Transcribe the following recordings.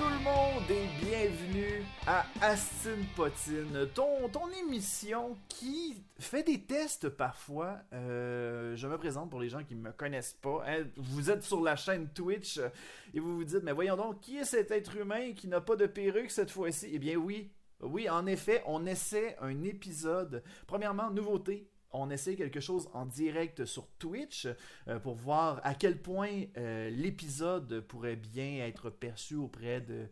Tout le monde et bienvenue à Astin Potine, ton, ton émission qui fait des tests parfois. Euh, je me présente pour les gens qui ne me connaissent pas. hein. Vous êtes sur la chaîne Twitch et vous vous dites, mais voyons donc, qui est cet être humain qui n'a pas de perruque cette fois-ci? Eh bien oui, oui, en effet, on essaie un épisode. Premièrement, nouveauté. On essaie quelque chose en direct sur Twitch euh, pour voir à quel point euh, l'épisode pourrait bien être perçu auprès de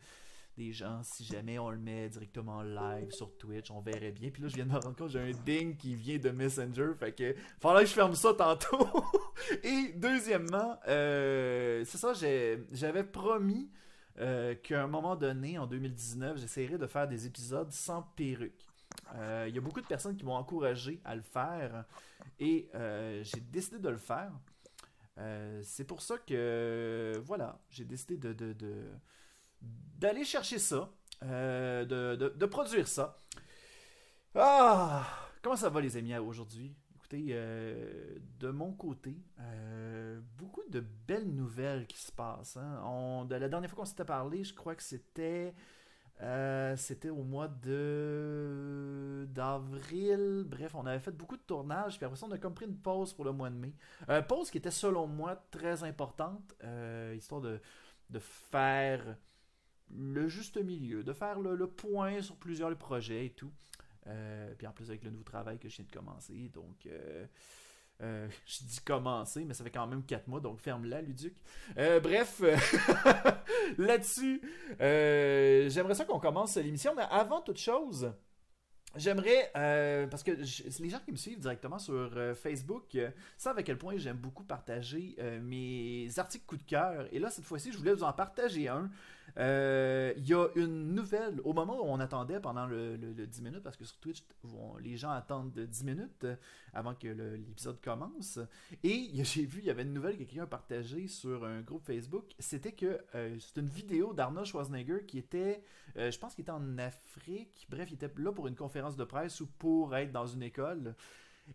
des gens si jamais on le met directement live sur Twitch, on verrait bien. Puis là, je viens de me rendre compte, j'ai un ding qui vient de Messenger, fait que faudrait que je ferme ça tantôt. Et deuxièmement, euh, c'est ça, j'avais promis qu'à un moment donné, en 2019, j'essaierais de faire des épisodes sans perruque. Euh, Il y a beaucoup de personnes qui m'ont encouragé à le faire et euh, j'ai décidé de le faire. Euh, c'est pour ça que, voilà, j'ai décidé de, d'aller chercher ça, de, de- produire ça. Ah, comment ça va les amis aujourd'hui? Écoutez, de mon côté, beaucoup de belles nouvelles qui se passent. hein. On- la dernière fois qu'on s'était parlé, je crois que c'était euh, c'était au mois de d'avril. Bref, on avait fait beaucoup de tournages, puis après ça, on a comme pris une pause pour le mois de mai. Euh, pause qui était selon moi très importante, euh, histoire de, de faire le juste milieu, de faire le, le point sur plusieurs projets et tout. Euh, puis en plus avec le nouveau travail que je viens de commencer, donc euh, je dis commencer, mais ça fait quand même 4 mois, donc ferme-la, Luduc. Euh, bref, là-dessus, euh, j'aimerais ça qu'on commence l'émission, mais avant toute chose, j'aimerais, parce que les gens qui me suivent directement sur Facebook savent à quel point j'aime beaucoup partager mes articles coup de cœur. Et là, cette fois-ci, je voulais vous en partager un. Euh, Il y a une nouvelle, au moment où on attendait pendant le, le- le 10 minutes, parce que sur Twitch, les gens attendent de 10 minutes euh, avant que l'épisode commence. Et j'ai vu, il y avait une nouvelle que quelqu'un a partagée sur un groupe Facebook. C'était que euh, c'est une vidéo d'Arnold Schwarzenegger qui était, je pense qu'il était en Afrique. Bref, il était là pour une conférence de presse ou pour être dans une école.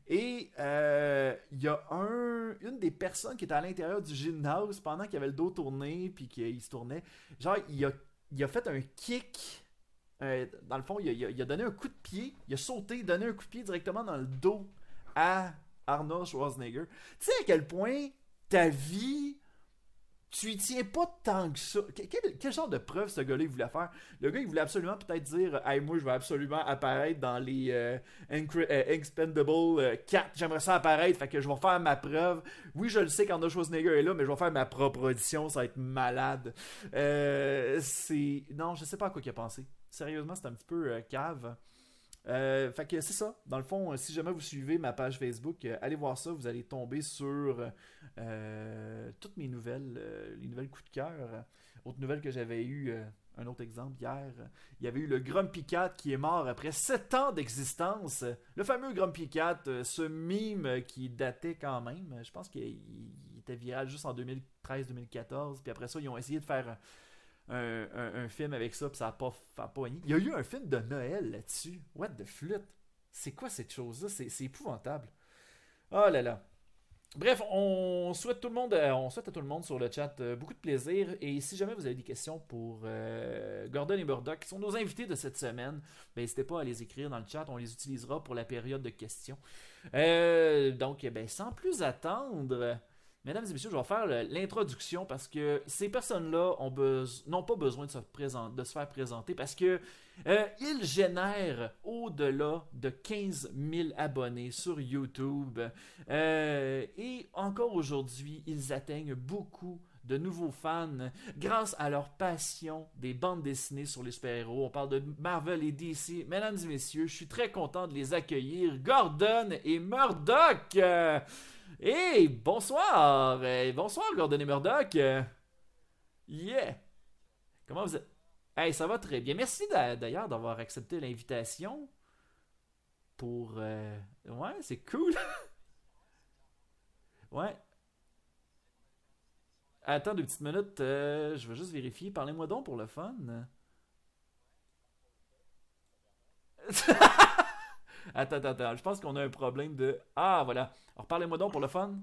Et euh, il y a un, une des personnes qui était à l'intérieur du gymnase pendant qu'il avait le dos tourné puis qu'il se tournait. Genre, il a, il a fait un kick. euh, dans le fond, il a, il a- donné un coup de pied. Il a sauté, donné un coup de pied directement dans le dos à Arnold Schwarzenegger. Tu sais à quel point ta vie, tu y tiens pas tant que ça. Que- Quel, genre de preuve ce gars-là voulait faire? Le gars, il voulait absolument peut-être dire Hey, moi, je vais absolument apparaître dans les euh, euh, Expendable euh, 4. J'aimerais ça apparaître, fait que je vais faire ma preuve. Oui, je le sais qu'Arnold Schwarzenegger est là, mais je vais faire ma propre audition, ça va être malade. Euh, c'est. Non, je sais pas à quoi il a pensé. Sérieusement, c'est un petit peu euh, cave. Euh, fait que c'est ça. Dans le fond, euh, si jamais vous suivez ma page Facebook, euh, allez voir ça. Vous allez tomber sur toutes mes nouvelles, les nouvelles coups de cœur. Autre nouvelle que j'avais eu, un autre exemple hier, il y avait eu le Grumpy Cat qui est mort après 7 ans d'existence. Le fameux Grumpy Cat, ce mime qui datait quand même. Je pense qu'il il était viral juste en 2013-2014. Puis après ça, ils ont essayé de faire un, film avec ça, puis ça n'a pas, pas. Il y a eu un film de Noël là-dessus. What the flûte? C'est quoi cette chose-là? C'est épouvantable. Oh là là. Bref, on souhaite tout le monde, euh, on souhaite à tout le monde sur le chat euh, beaucoup de plaisir. Et si jamais vous avez des questions pour euh, Gordon et Murdoch, qui sont nos invités de cette semaine, ben, n'hésitez pas à les écrire dans le chat. On les utilisera pour la période de questions. Donc, ben, sans plus attendre, mesdames et messieurs, je vais faire l'introduction parce que ces personnes-là n'ont pas besoin de se, présent- de se faire présenter parce que euh, ils génèrent au-delà de 15 000 abonnés sur YouTube. Euh, et encore aujourd'hui, ils atteignent beaucoup de nouveaux fans grâce à leur passion des bandes dessinées sur les super-héros. On parle de Marvel et DC. Mesdames et messieurs, je suis très content de les accueillir. Gordon et Murdoch! Hey, bonsoir! Euh, bonsoir, Gordon et Murdoch! Yeah! Comment vous êtes? Hey, ça va très bien. Merci d'a- d'ailleurs d'avoir accepté l'invitation pour... euh, Ouais, c'est cool! ouais. Attends deux petites minutes, euh, je vais juste vérifier. Parlez-moi donc pour le fun. attends, attends, attends. Je pense qu'on a un problème de... Ah, voilà. Alors, parlez-moi donc pour le fun.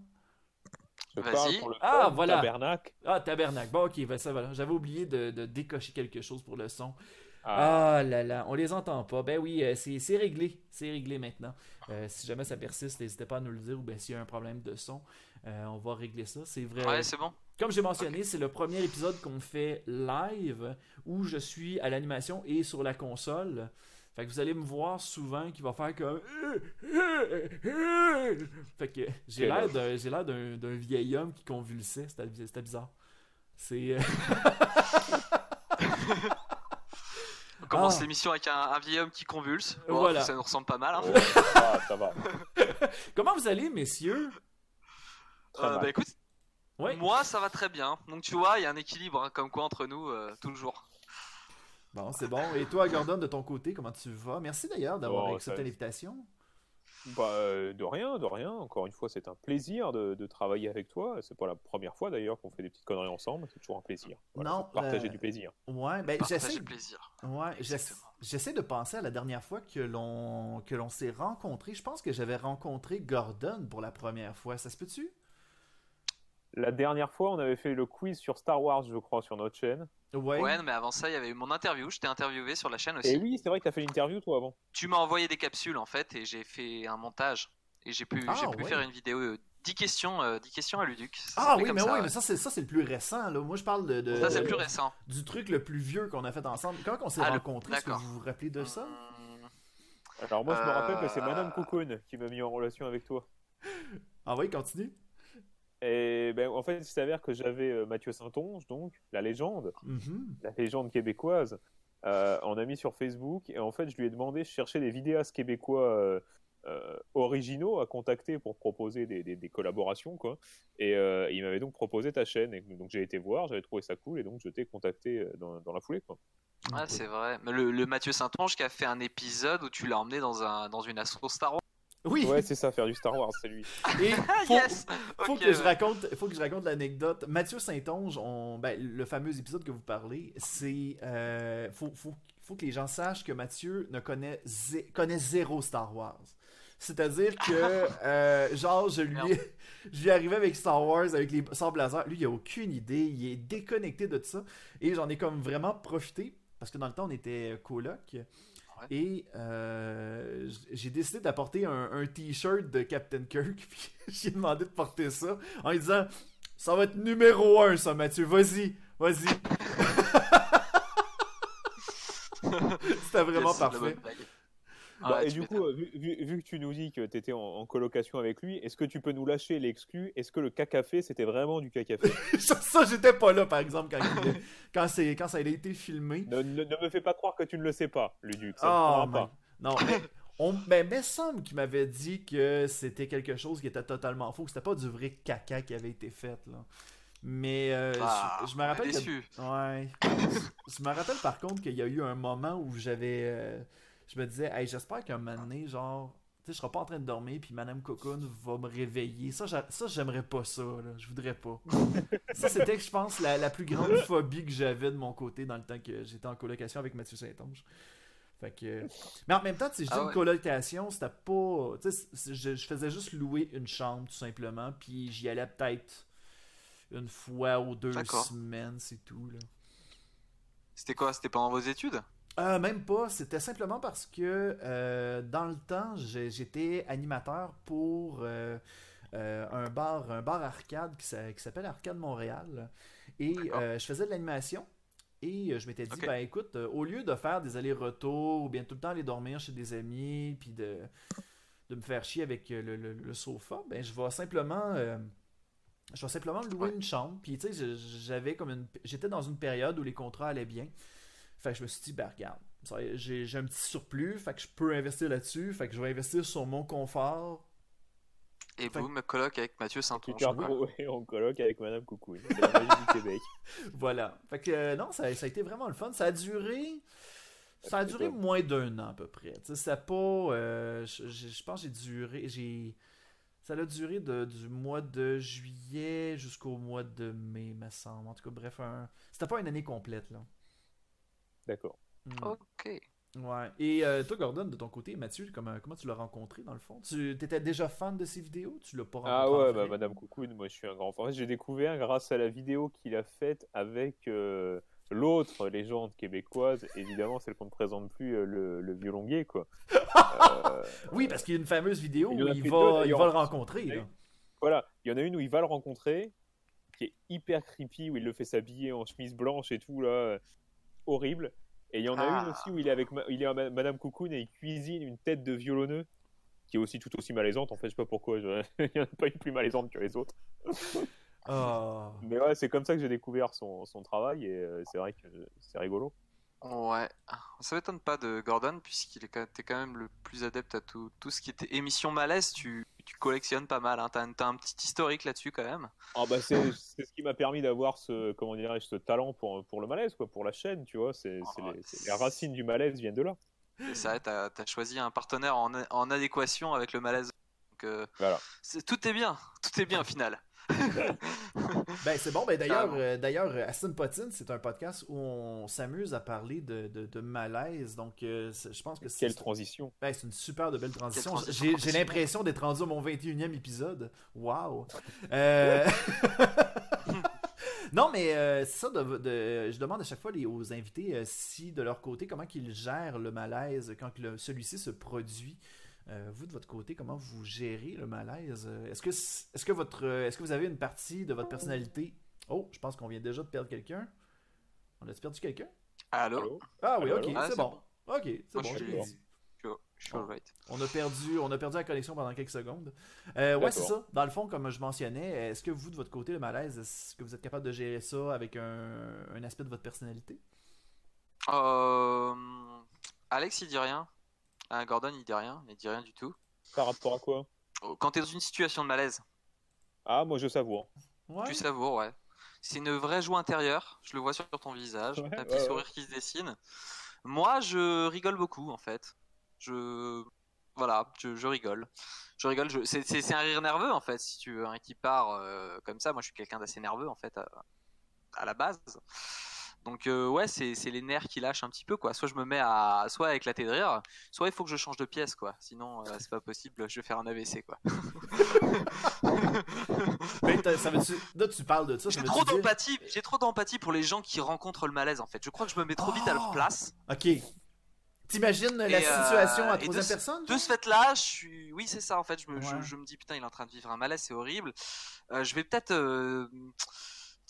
Je Vas-y. parle pour le Ah, fun, voilà. Tabernacle. Ah, tabernacle. Bon, ok, ben ça voilà. J'avais oublié de, de décocher quelque chose pour le son. Ah, Ah là là, on les entend pas. Ben oui, euh, c'est c'est réglé. C'est réglé maintenant. Euh, si jamais ça persiste, n'hésitez pas à nous le dire ou ben s'il y a un problème de son, euh, on va régler ça. C'est vrai. Ouais, c'est bon. Comme j'ai mentionné, c'est le premier épisode qu'on fait live où je suis à l'animation et sur la console. Fait que vous allez me voir souvent qui va faire comme. Fait que j'ai l'air d'un j'ai l'air d'un d'un vieil homme qui convulsait. C'était c'était bizarre. C'est. euh, On commence Ah. l'émission avec un, un vieil homme qui convulse. Bon, Voilà. Ça nous ressemble pas mal. Hein. ouais, ça va, ça va. Comment vous allez, messieurs? Euh, bah écoute, Ouais. moi ça va très bien. Donc tu vois, il y a un équilibre hein, comme quoi entre nous, euh, toujours. Bon, c'est bon. Et toi, Gordon, de ton côté, comment tu vas? Merci d'ailleurs d'avoir Bon, accepté ça- l'invitation. Bah, euh, de rien, de rien. Encore une fois, c'est un plaisir de, de travailler avec toi. C'est pas la première fois d'ailleurs qu'on fait des petites conneries ensemble. C'est toujours un plaisir. Voilà, Non, partager euh, du plaisir. Ouais, ben Partager j'essaie. le plaisir. Ouais, j'essaie de penser à la dernière fois que l'on que l'on s'est rencontrés. Je pense que j'avais rencontré Gordon pour la première fois. Ça se peut-tu? La dernière fois, on avait fait le quiz sur Star Wars, je crois, sur notre chaîne. Ouais. Ouais, mais avant ça, il y avait eu mon interview. Je t'ai interviewé sur la chaîne aussi. Et oui, c'est vrai que t'as fait l'interview toi avant. Tu m'as envoyé des capsules en fait et j'ai fait un montage. Et j'ai pu, Ah, j'ai pu ouais. faire une vidéo euh, 10 questions, euh, 10 questions à Luduc. Ça Ah oui, comme mais ça, oui, ouais. mais ça c'est ça c'est le plus récent là. Moi je parle de, de- Ça, c'est le plus récent. du truc le plus vieux qu'on a fait ensemble. Comment on s'est Ah, rencontrés? Est-ce que vous vous rappelez de ça? Alors moi, je me rappelle que c'est Euh, Madame Cocoon qui m'a mis en relation avec toi. Ah oui, continue. Et ben, en fait, il s'avère que j'avais euh, Mathieu Saint-Onge, donc la légende, Mhm. la légende québécoise, euh, en ami sur Facebook. Et en fait, je lui ai demandé, je cherchais des vidéastes québécois euh, euh, originaux à contacter pour proposer des, des- des collaborations, quoi. Et euh, il m'avait donc proposé ta chaîne. Et donc j'ai été voir, j'avais trouvé ça cool, et donc je t'ai contacté dans, dans la foulée, quoi. Ouais, c'est vrai. Mais le, le Mathieu Saint-Onge qui a fait un épisode où tu l'as emmené dans, un, dans une asso Star Wars. Oui. Ouais, c'est ça, faire du Star Wars, c'est lui. Et Ah, faut, yes faut que je raconte, faut que je raconte l'anecdote. Mathieu Saint-Onge, on- ben, le fameux épisode que vous parlez, c'est, euh, faut, faut, faut que les gens sachent que Mathieu ne connaît, zé- connaît zéro Star Wars. C'est-à-dire que, euh, genre, je lui, je lui arrivais avec Star Wars, avec les sables laser. Lui, il a aucune idée, il est déconnecté de tout ça. Et j'en ai comme vraiment profité, parce que dans le temps, on était coloc. Et euh, j'ai décidé d'apporter un, un t-shirt de Captain Kirk. Puis j'ai demandé de porter ça en lui disant Ça va être numéro un, ça, Mathieu. Vas-y, vas-y. C'était vraiment parfait. Blague. Bah, et du coup, euh, vu, vu- vu que tu nous dis que tu étais en, en colocation avec lui, est-ce que tu peux nous lâcher l'exclu? Est-ce que le cacafé, c'était vraiment du cacafé? Ça, ça, j'étais pas là, par exemple, quand, il- quand, c'est- quand ça a été filmé. ne, ne- ne me fais pas croire que tu ne le sais pas, Luduc. Ça Ah, ne prendra pas. man. Non, mais, on, ben, mais semble qu'il m'avait dit que c'était quelque chose qui était totalement faux, que c'était pas du vrai caca qui avait été fait, là. Mais euh, Ah, je, je me rappelle que-. Ouais. je me rappelle par contre qu'il y a eu un moment où j'avais. euh, je me disais, hey, j'espère qu'un moment donné, genre. Tu sais, je serai pas en train de dormir, puis Madame Cocoon va me réveiller. Ça, j'a- ça j'aimerais pas ça, là. Je voudrais pas. ça, c'était, je pense, la, la plus grande phobie que j'avais de mon côté dans le temps que j'étais en colocation avec Mathieu Saint-Onge. Fait que... Mais en même temps, si je dis Ah une colocation, c'était pas. Tu sais, je, je faisais juste louer une chambre, tout simplement, puis j'y allais peut-être une fois ou deux semaines, c'est tout, là. C'était quoi? C'était pendant vos études? Euh, même pas, c'était simplement parce que euh, dans le temps, j'étais animateur pour euh, euh, un bar un bar arcade qui s'a- qui s'appelle Arcade Montréal. Et je faisais de l'animation. Et je m'étais dit, ben écoute, au lieu de faire des allers-retours ou bien tout le temps aller dormir chez des amis, puis de, de me faire chier avec le, le- le sofa, ben je vais simplement je vais simplement louer Ouais. une chambre. Puis tu sais, j'avais comme une j'étais dans une période où les contrats allaient bien. Fait que je me suis dit, ben regarde, j'ai j'ai un petit surplus, fait que je peux investir là-dessus, fait que je vais investir sur mon confort. Et Fait- vous me coloc avec Mathieu Tu Saint-Onge. en coloc avec Madame Coucouille. C'est la magie du Québec. Voilà. Fait que euh, non, ça, ça a été vraiment le fun. Ça a duré. Ça a duré moins d'un an à peu près. Tu sais, c'était pas. euh, je, je- je pense que j'ai duré. J'ai. Ça a duré de- du mois de juillet jusqu'au mois de mai, me semble. En tout cas, bref, un... c'était pas une année complète là. D'accord. Mm. Ok. Ouais. Et euh, toi, Gordon, de ton côté, Mathieu, comment, comment tu l'as rencontré dans le fond? Tu étais déjà fan de ses vidéos? Tu l'as pas rencontré Ah ouais, bah? Madame Coucoune, moi je suis un grand fan. En fait, j'ai découvert grâce à la vidéo qu'il a faite avec euh, l'autre légende québécoise, évidemment celle qu'on ne présente plus, euh, le, le violon gay, quoi. Euh, Oui, parce qu'il y a une fameuse vidéo Il où il va, deux, il va le rencontrer. Là. Voilà, il y en a une où il va le rencontrer, qui est hyper creepy, où il le fait s'habiller en chemise blanche et tout, là, horrible. Et il y en a Ah. une aussi où il est avec ma- il est à Madame Coucoune et il cuisine une tête de violonneux, qui est aussi tout aussi malaisante. En fait, je sais pas pourquoi, je- il n'y en a pas une plus malaisante que les autres. Ah. Mais ouais, c'est comme ça que j'ai découvert son, son travail et euh, c'est vrai que c'est rigolo. Ouais, ça m'étonne pas de Gordon, puisqu'il est quand t'es quand même le plus adepte à tout, tout ce qui était émission malaise, tu, tu collectionnes pas mal, hein. t'as, un- t'as un petit historique là-dessus quand même. Ah bah c'est c'est ce qui m'a permis d'avoir ce comment dirais-je ce talent pour pour le malaise quoi pour la chaîne tu vois c'est c'est Ah, les, c'est- les racines du malaise viennent de là Et ça, t'as, t'as choisi un partenaire en, en adéquation avec le malaise. Donc, euh, Voilà. c'est- tout est bien, tout est bien au final. Ben, c'est bon. Ben, d'ailleurs, euh, d'ailleurs, Aston Potine, c'est un podcast où on s'amuse à parler de, de, de malaise. Donc, euh, c'est- je pense que c'est quelle transition ben, c'est une super de belle transition. transition J'ai l'impression d'être rendu à mon 21e épisode. Waouh! Euh, non, mais euh, c'est ça. De, de- je demande à chaque fois les- aux invités euh, si, de leur côté, comment ils gèrent le malaise quand celui-ci se produit. Euh, vous, de votre côté, comment vous gérez le malaise? Euh, Est-ce que, est-ce que, votre, euh, est-ce que vous avez une partie de votre personnalité? Oh, je pense qu'on vient déjà de perdre quelqu'un. On a-tu perdu quelqu'un? Allô? Ah oui, ok? Ah, c'est bon. bon. Ok, c'est bon. je Bon. On a perdu, on a perdu la connexion pendant quelques secondes. Euh, ouais, c'est ça. Dans le fond, comme je mentionnais, est-ce que vous, de votre côté, le malaise, est-ce que vous êtes capable de gérer ça avec un, un aspect de votre personnalité? Euh, Alex, il dit rien. Ah, Gordon, il dit rien. Il dit rien du tout. par rapport à quoi Quand t'es dans une situation de malaise, ah moi je savoure Ouais. tu savoures, ouais. C'est une vraie joie intérieure. Je le vois sur ton visage. Ouais, un petit ouais, sourire qui se dessine. Moi, je rigole beaucoup, en fait. Je. Voilà, je, je rigole. Je rigole. je- C'est un rire nerveux, en fait, si tu veux, hein, qui part euh, comme ça. Moi, je suis quelqu'un d'assez nerveux, en fait, à, à la base. Donc, euh, ouais, c'est les nerfs qui lâchent un petit peu, quoi. Soit je me mets à. Soit à éclater de rire, soit il faut que je change de pièce, quoi. Sinon, euh, c'est pas possible, je vais faire un AVC, quoi. T'as- ça Là, tu parles de ça. J'ai trop dire- d'empathie, j'ai trop d'empathie pour les gens qui rencontrent le malaise en fait. Je crois que je me mets trop vite à leur Oh. place. Ok. T'imagines la euh, situation à et de troisième ce- personne? De ce fait-là, je suis, oui c'est ça en fait. Je me, je- Ouais. je, me dis putain, il est en train de vivre un malaise, c'est horrible. Euh, je vais peut-être euh,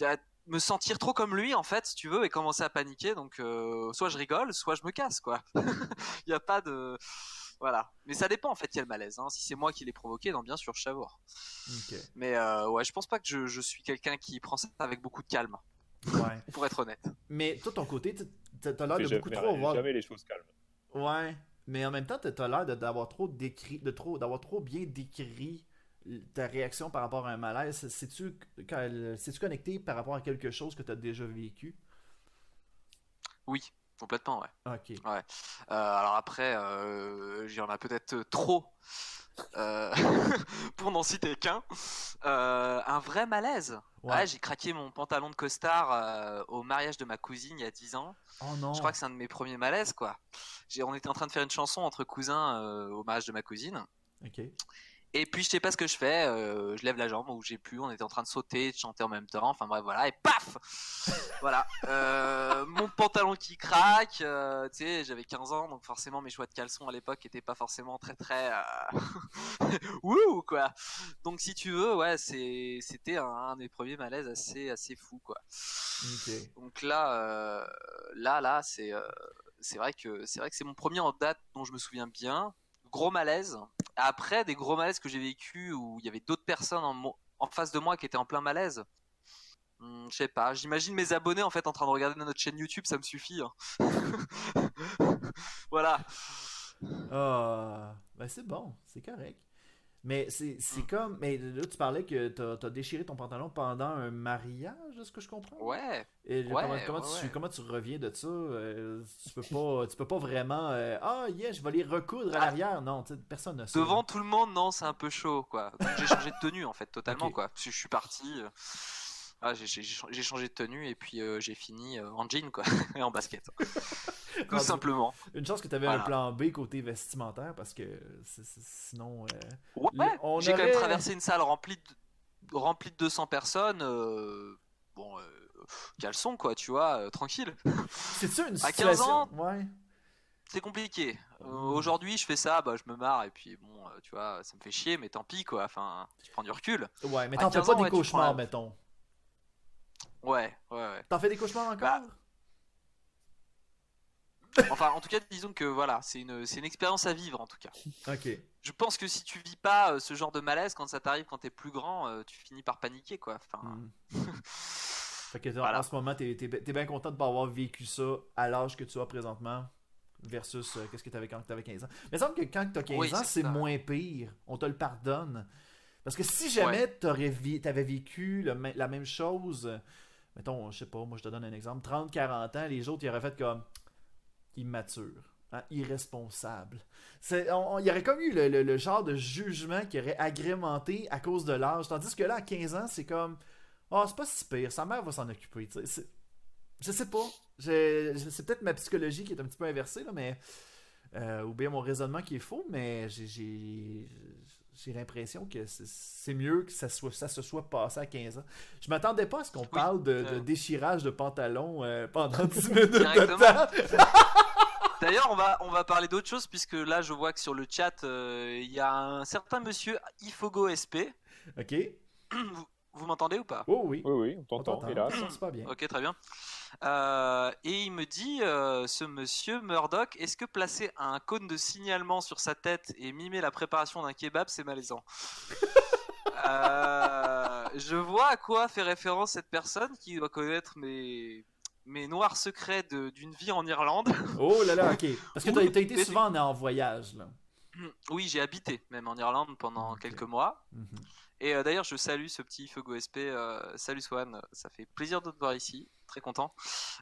euh, me sentir trop comme lui en fait, si tu veux, et commencer à paniquer. Donc euh, soit je rigole, soit je me casse quoi. Il n'y a pas de, voilà. Mais ça dépend en fait. Il y a le malaise. hein. Si c'est moi qui l'ai provoqué, non bien sûr, je savoure. Mais euh, ouais, je pense pas que je, je suis quelqu'un qui prend ça avec beaucoup de calme, Ouais. pour être honnête. Mais toi, ton côté, t'as l'air de beaucoup trop avoir. jamais les choses calmes Ouais. Mais en même temps, t'as l'air de- d'avoir trop décrit, de trop, d'avoir trop bien décrit ta réaction par rapport à un malaise. C'est-tu c'est-tu connecté par rapport à quelque chose que t'as déjà vécu? Oui, complètement ouais. Ok. Euh, alors après, euh, j'y en a peut-être trop euh, pour n'en citer qu'un. Euh, un vrai malaise. Ouais. Ouais, j'ai craqué mon pantalon de costard euh, au mariage de ma cousine il y a 10 ans. Oh non. Je crois que c'est un de mes premiers malaises quoi. J'ai, on était en train de faire une chanson entre cousins euh, au mariage de ma cousine. Ok. Et puis je sais pas ce que je fais, euh, je lève la jambe ou j'ai plus, on était en train de sauter, de chanter en même temps, enfin bref voilà, et paf Voilà, Euh, mon pantalon qui craque, euh, tu sais, j'avais 15 ans, donc forcément mes choix de caleçon à l'époque étaient pas forcément très très... Euh... Wouh quoi Donc si tu veux, ouais, c'est, c'était un, un des premiers malaises assez, assez fou quoi. Ok. Donc là, euh, là, là, c'est, euh, c'est vrai que c'est vrai que c'est mon premier en date dont je me souviens bien. Gros malaise. Après, des gros malaises que j'ai vécu où il y avait d'autres personnes en, face de moi qui étaient en plein malaise. Hmm, je sais pas. J'imagine mes abonnés en fait en train de regarder notre chaîne YouTube, ça me suffit. hein. voilà. Ah, ben c'est bon, c'est correct. Mais c'est Mm. comme. Mais là, tu parlais que t'as as déchiré ton pantalon pendant un mariage, est-ce que je comprends? Ouais. Et Ouais, comment, comment ouais, tu, ouais. comment tu reviens de ça? Euh, tu, peux pas, tu peux pas vraiment. euh, ah, yeah, je vais les recoudre à Ah. l'arrière. Non, personne n'a ça. Devant tout le monde, non, c'est un peu chaud, quoi. J'ai changé de tenue, en fait, totalement, quoi. Parce que je suis parti. euh, ah, j'ai- changé de tenue et puis j'ai fini en jean, quoi, et en basket. Tout simplement. Une chance que tu avais un plan B côté vestimentaire parce que sinon. Euh, ouais, j'ai quand même traversé une salle remplie de, remplie de 200 personnes. Euh, bon, euh, caleçon quoi, tu vois, tranquille. C'est ça une À 15 ans, ouais. c'est compliqué. Aujourd'hui, je fais ça, bah, je me marre et puis bon, tu vois, ça me fait chier, mais tant pis quoi. Enfin, je prends du recul. Ouais, mais t'en fais pas des cauchemars, mettons. Ouais, ouais, ouais. T'en fais des cauchemars encore? Bah, Enfin, en tout cas, disons que voilà, c'est une, c'est une expérience à vivre en tout cas. Ok. Je pense que si tu vis pas euh, ce genre de malaise quand ça t'arrive quand t'es plus grand, euh, tu finis par paniquer quoi. Enfin. Hmm. fait que en ce moment, t'es, es, bien content de pas avoir vécu ça à l'âge que tu as présentement versus euh, qu'est-ce que t'avais quand t'avais 15 ans. Mais il semble que quand t'as 15 ans, c'est moins pire. On te le pardonne. Parce que si jamais t'aurais t'avais vécu la même chose, mettons, je sais pas, moi je te donne un exemple, 30-40 ans, les autres ils auraient fait comme immature, hein, irresponsable. Il y aurait comme eu le, genre de jugement qui aurait agrémenté à cause de l'âge. Tandis que là, à 15 ans, c'est comme Oh, c'est pas si pire, sa mère va s'en occuper. Je sais pas. C'est peut-être ma psychologie qui est un petit peu inversée, là, mais. Euh, ou bien mon raisonnement qui est faux, mais j'ai j'ai l'impression que c'est mieux que ça, soit, ça se soit passé à 15 ans. Je m'attendais pas à ce qu'on parle de, euh. déchirage de pantalon euh, pendant 10 minutes de temps. D'ailleurs, on va, on va parler d'autre chose, puisque là, je vois que sur le chat, euh, il y a un certain monsieur Ifogo SP. Ok. Vous, m'entendez ou pas? Oh oui. Oui, oui, on t'entend, hélas. C'est pas bien. Ok, très bien. Euh, et il me dit, euh, ce monsieur Murdoch, est-ce que placer un cône de signalement sur sa tête et mimer la préparation d'un kebab, c'est malaisant Je vois à quoi fait référence cette personne qui doit connaître mes, mes noirs secrets d'une vie en Irlande. Oh là là, ok. Parce que tu as, été souvent en, voyage, là. Oui, j'ai habité même en Irlande pendant quelques mois. Mhm. Et euh, d'ailleurs, je salue ce petit Fugo SP. Euh, salut Swan, ça fait plaisir de te voir ici. Très content.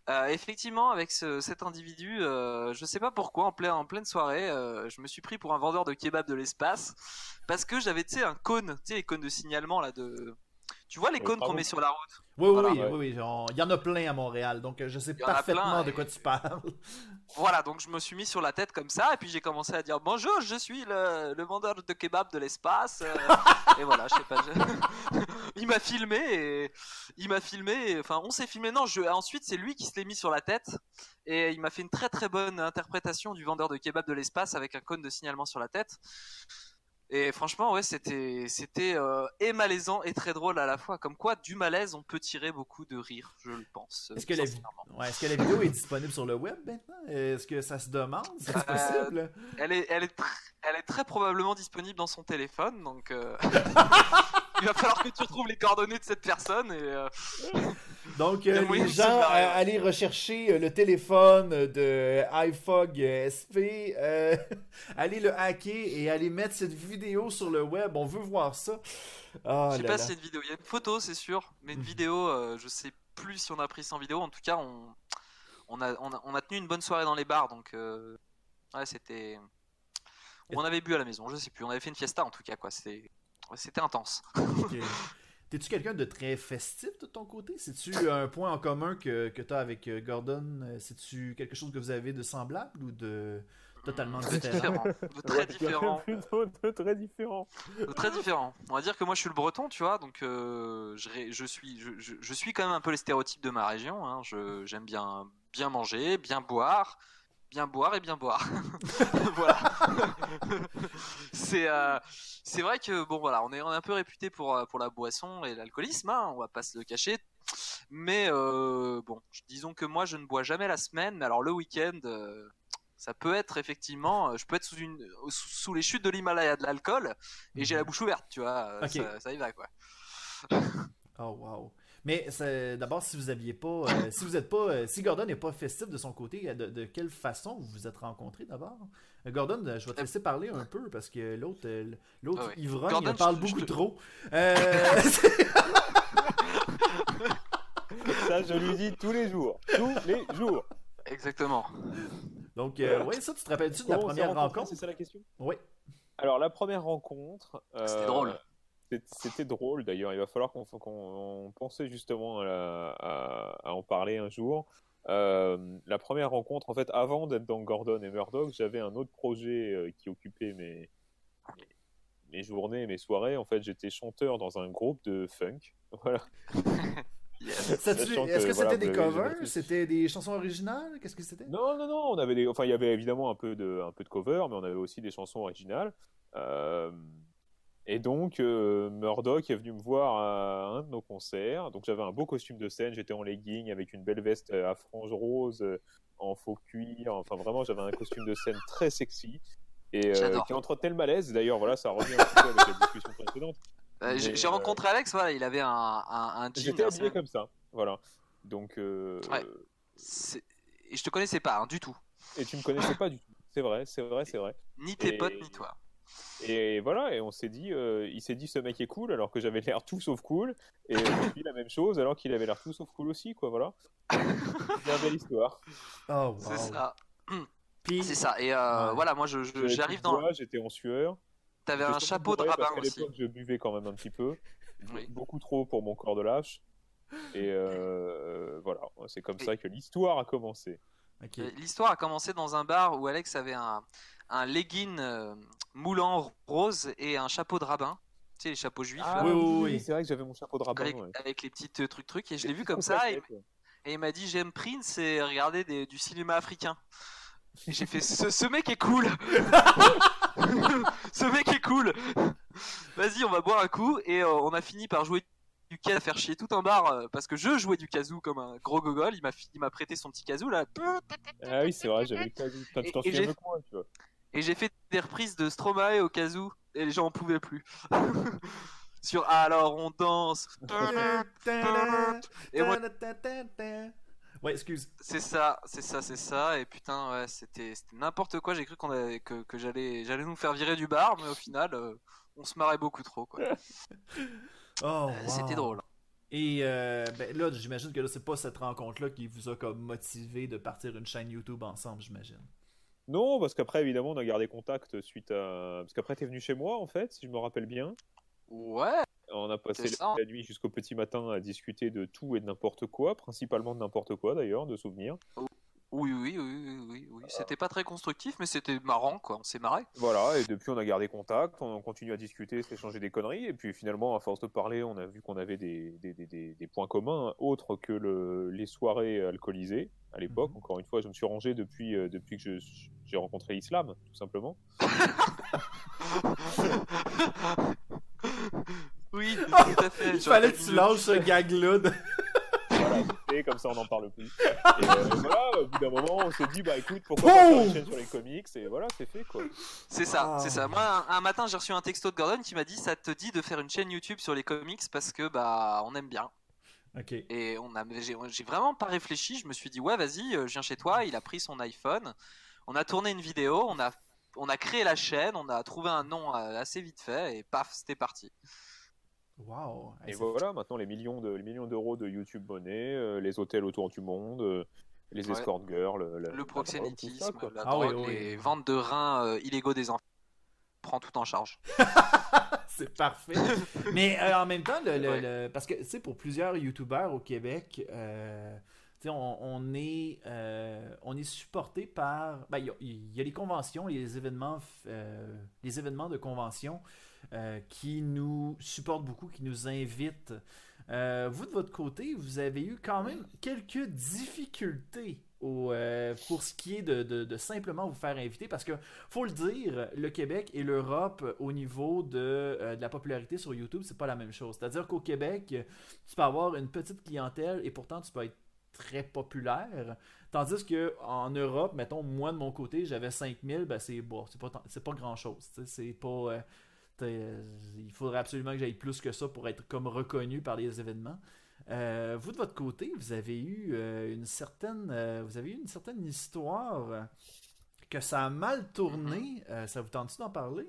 Euh, effectivement, avec cet individu, je sais pas pourquoi, en, plein, en pleine soirée, je me suis pris pour un vendeur de kebab de l'espace. Parce que j'avais, tu sais, un cône, tu sais, les cônes de signalement là de tu vois les cônes qu'on met sur la route? Oui, oui, oui, oui, il y en a plein à Montréal, donc euh, je sais parfaitement de quoi tu parles. Voilà, donc je me suis mis sur la tête comme ça, et puis j'ai commencé à dire bonjour, je suis le, vendeur de kebab de l'espace. Euh. et voilà, je sais pas. il m'a filmé, et il m'a filmé, enfin on s'est filmé. Non, je... ensuite c'est lui qui se l'est mis sur la tête, et il m'a fait une très très bonne interprétation du vendeur de kebab de l'espace avec un cône de signalement sur la tête. Et franchement, ouais, c'était c'était euh, et malaisant et très drôle à la fois. Comme quoi, du malaise, on peut tirer beaucoup de rire, je le pense. Est-ce que, la... est que la vidéo est disponible sur le web maintenant? Est-ce que ça se demande? C'est euh, possible Elle est elle est elle est très probablement disponible dans son téléphone, donc. Euh, il va falloir que tu retrouves les coordonnées de cette personne et. Euh, Donc, euh, les gens, allez rechercher euh, le téléphone de iFog SP, allez le hacker et allez mettre cette vidéo sur le web. On veut voir ça. Oh, je sais pas si c'est une vidéo. Il y a une photo, c'est sûr, mais une mhm. vidéo, je sais plus si on a pris en vidéo. En tout cas, on, on, a, on, a, tenu une bonne soirée dans les bars, donc ouais, c'était. On avait bu à la maison, je sais plus. On avait fait une fiesta en tout cas, quoi. C'était c'était intense. T'es-tu quelqu'un de très festif de ton côté? C'est-tu un point en commun que, que tu as avec euh, Gordon? C'est-tu quelque chose que vous avez de semblable ou de totalement différent? De très différent. de très différent. De très différent. On va dire que moi je suis le breton, tu vois, donc euh, je, je, suis, je, je, suis quand même un peu les stéréotypes de ma région. Hein. J'aime bien, bien manger, bien boire bien boire et bien boire. voilà. c'est euh, c'est vrai que bon voilà, on est on est un peu réputé pour euh, pour la boisson et l'alcoolisme, hein, on va pas se le cacher. Mais euh, bon, disons que moi je ne bois jamais la semaine, mais alors le week-end. ça peut être effectivement, je peux être sous, une, sous, les chutes de l'Himalaya de l'alcool et j'ai la mhm. bouche ouverte, tu vois, ça, ça y va quoi. oh wow. Mais d'abord, si vous aviez pas, euh, si vous êtes pas, euh, si Gordon n'est pas festif de son côté, de, quelle façon vous vous êtes rencontrés d'abord? Euh, Gordon, je vais te laisser parler un peu parce que l'autre, l'autre ah ivrogne, il parle beaucoup trop. Ça, je lui dis tous les jours, tous les jours. Exactement. Donc, oui, ça, tu te rappelles-tu de la première rencontre? C'est ça la question? Oui. Alors, la première rencontre. C'était drôle. C'était drôle d'ailleurs. Il va falloir qu'on pensait justement à, en parler un jour. Euh, la première rencontre, en fait, avant d'être dans Gordon et Murdoch, j'avais un autre projet euh, qui occupait mes, mes journées, mes soirées. En fait, j'étais chanteur dans un groupe de funk. Voilà. Est-ce que, que voilà, c'était des covers? C'était des chansons originales? Qu'est-ce que c'était? Non, non, non, on avait des... enfin, il y avait évidemment un peu de, un peu de cover, mais on avait aussi des chansons originales. Euh, Et donc, euh, Murdoch est venu me voir à un de nos concerts. Donc, j'avais un beau costume de scène, j'étais en legging avec une belle veste à franges roses, euh, en faux cuir. Enfin, vraiment, j'avais un costume de scène très sexy. Et euh, qui entretenait le malaise. D'ailleurs, voilà, ça revient un petit peu avec la discussion précédente. Euh, j'ai euh, rencontré Alex, voilà, il avait un, un, un jean. J'étais habillé comme ça. Voilà. Donc, euh, Ouais. Et je te connaissais pas, hein, du tout. et tu me connaissais pas du tout. C'est vrai, c'est vrai, c'est vrai. Ni tes Et- potes, ni toi. Et voilà, et on s'est dit, euh, il s'est dit ce mec est cool alors que j'avais l'air tout sauf cool, et lui la même chose alors qu'il avait l'air tout sauf cool aussi, quoi, voilà. C'est une belle histoire. Oh, wow. C'est ça. C'est ça. Et euh, Ouais. voilà, moi, je- je- J'avais j'arrive dans. J'étais en sueur. T'avais un chapeau de rabbin aussi. l'époque, je buvais quand même un petit peu, Oui. beaucoup trop pour mon corps de lâche. Et euh, voilà, c'est comme Et- ça que l'histoire a commencé. L'histoire a commencé dans un bar où Alex avait un, un legging euh, moulant rose et un chapeau de rabbin. Tu sais, les chapeaux juifs, là, oui, oui, oui. c'est vrai que j'avais mon chapeau de rabbin. avec, ouais. avec les petites euh, trucs trucs. Et je l'ai vu comme ça. Et, et il m'a dit J'aime Prince et regarder des- du cinéma africain. Et j'ai fait ce, ce mec est cool Ce mec est cool Vas-y, on va boire un coup. Et euh, on a fini par jouer du kazoo, à faire chier tout un bar euh, parce que je jouais du kazoo comme un gros gogol. Il m'a fi- il m'a prêté son petit kazoo là. Ah oui, c'est vrai, j'avais le. Putain, tu t'en souviens quoi, tu vois. Et j'ai fait des reprises de Stromae au kazoo et les gens en pouvaient plus. Sur Alors on danse. Et moi- Ouais, excuse. C'est ça, c'est ça, c'est ça. Et putain, ouais, c'était n'importe quoi. J'ai cru qu'on avait que, que j'allais j'allais nous faire virer du bar, mais au final, euh, on se marrait beaucoup trop. Quoi. Oh, Euh, wow. C'était drôle. Et euh, ben là, j'imagine que là, c'est pas cette rencontre-là qui vous a comme motivé de partir une chaîne YouTube ensemble, j'imagine. Non, parce qu'après, évidemment, on a gardé contact suite à. Parce qu'après, t'es venu chez moi, en fait, si je me rappelle bien. Ouais, On a passé la nuit jusqu'au petit matin à discuter de tout et de n'importe quoi, principalement de n'importe quoi d'ailleurs, de souvenirs. Oui, oui, oui, oui, oui. C'était pas très constructif, mais c'était marrant, quoi. On s'est marré. Voilà, et depuis, on a gardé contact, on continue à discuter, s'échanger des conneries, et puis finalement, à force de parler, on a vu qu'on avait des, des, des- des- des points communs, autres que le, les soirées alcoolisées à l'époque. Mhm. Encore une fois, je me suis rangé depuis, euh, depuis que je- j'ai rencontré l'islam, tout simplement. oui, tout à fait. Il fallait que tu lâches ce gag-là. de- Comme ça on n'en parle plus. Et euh, voilà, au bout d'un moment, on s'est dit, bah écoute, pourquoi pas faire une chaîne sur les comics, et voilà, c'est fait quoi. C'est ça, c'est ça. Moi, un, un matin, j'ai reçu un texto de Gordon qui m'a dit ça te dit de faire une chaîne YouTube sur les comics parce que bah on aime bien. Ok. Et on a, j'ai, j'ai vraiment pas réfléchi. Je me suis dit ouais, vas-y, euh, je viens chez toi. Il a pris son iPhone. On a tourné une vidéo. On a, on a créé la chaîne. On a trouvé un nom euh, assez vite fait et paf, c'était parti. Wow. Et voilà, maintenant les millions de les millions d'euros de YouTube monnaie, euh, les hôtels autour du monde, euh, les Ouais. escort girls, la- la Le drogue, proxénétisme, ça, quoi. la Ah oui, drogue, oui. les ventes de reins euh, illégaux des enfants. Prend tout en charge. c'est parfait. Mais euh, en même temps, le, le- Ouais. le- parce que tu sais, pour plusieurs YouTubeurs au Québec, euh, on, on est, euh, on est supporté par. ben, Il y, a- il y a les conventions, les événements, euh, les événements de convention euh, qui nous supportent beaucoup, qui nous invitent. Euh, vous, de votre côté, vous avez eu quand même quelques difficultés euh, pour ce qui est de, simplement vous faire inviter parce que faut le dire, le Québec et l'Europe au niveau de, la popularité sur YouTube, c'est pas la même chose. C'est-à-dire qu'au Québec, tu peux avoir une petite clientèle et pourtant tu peux être très populaire. Tandis que en Europe, mettons, moi de mon côté, j'avais 5000, ben c'est bon, c'est pas, c'est pas grand-chose. tu sais, C'est pas... il faudrait absolument que j'aille plus que ça pour être comme reconnu par les événements. Euh, vous de votre côté, vous avez eu euh, une certaine, euh, vous avez eu une certaine histoire euh, que ça a mal tourné. Euh, ça vous tente d'en parler?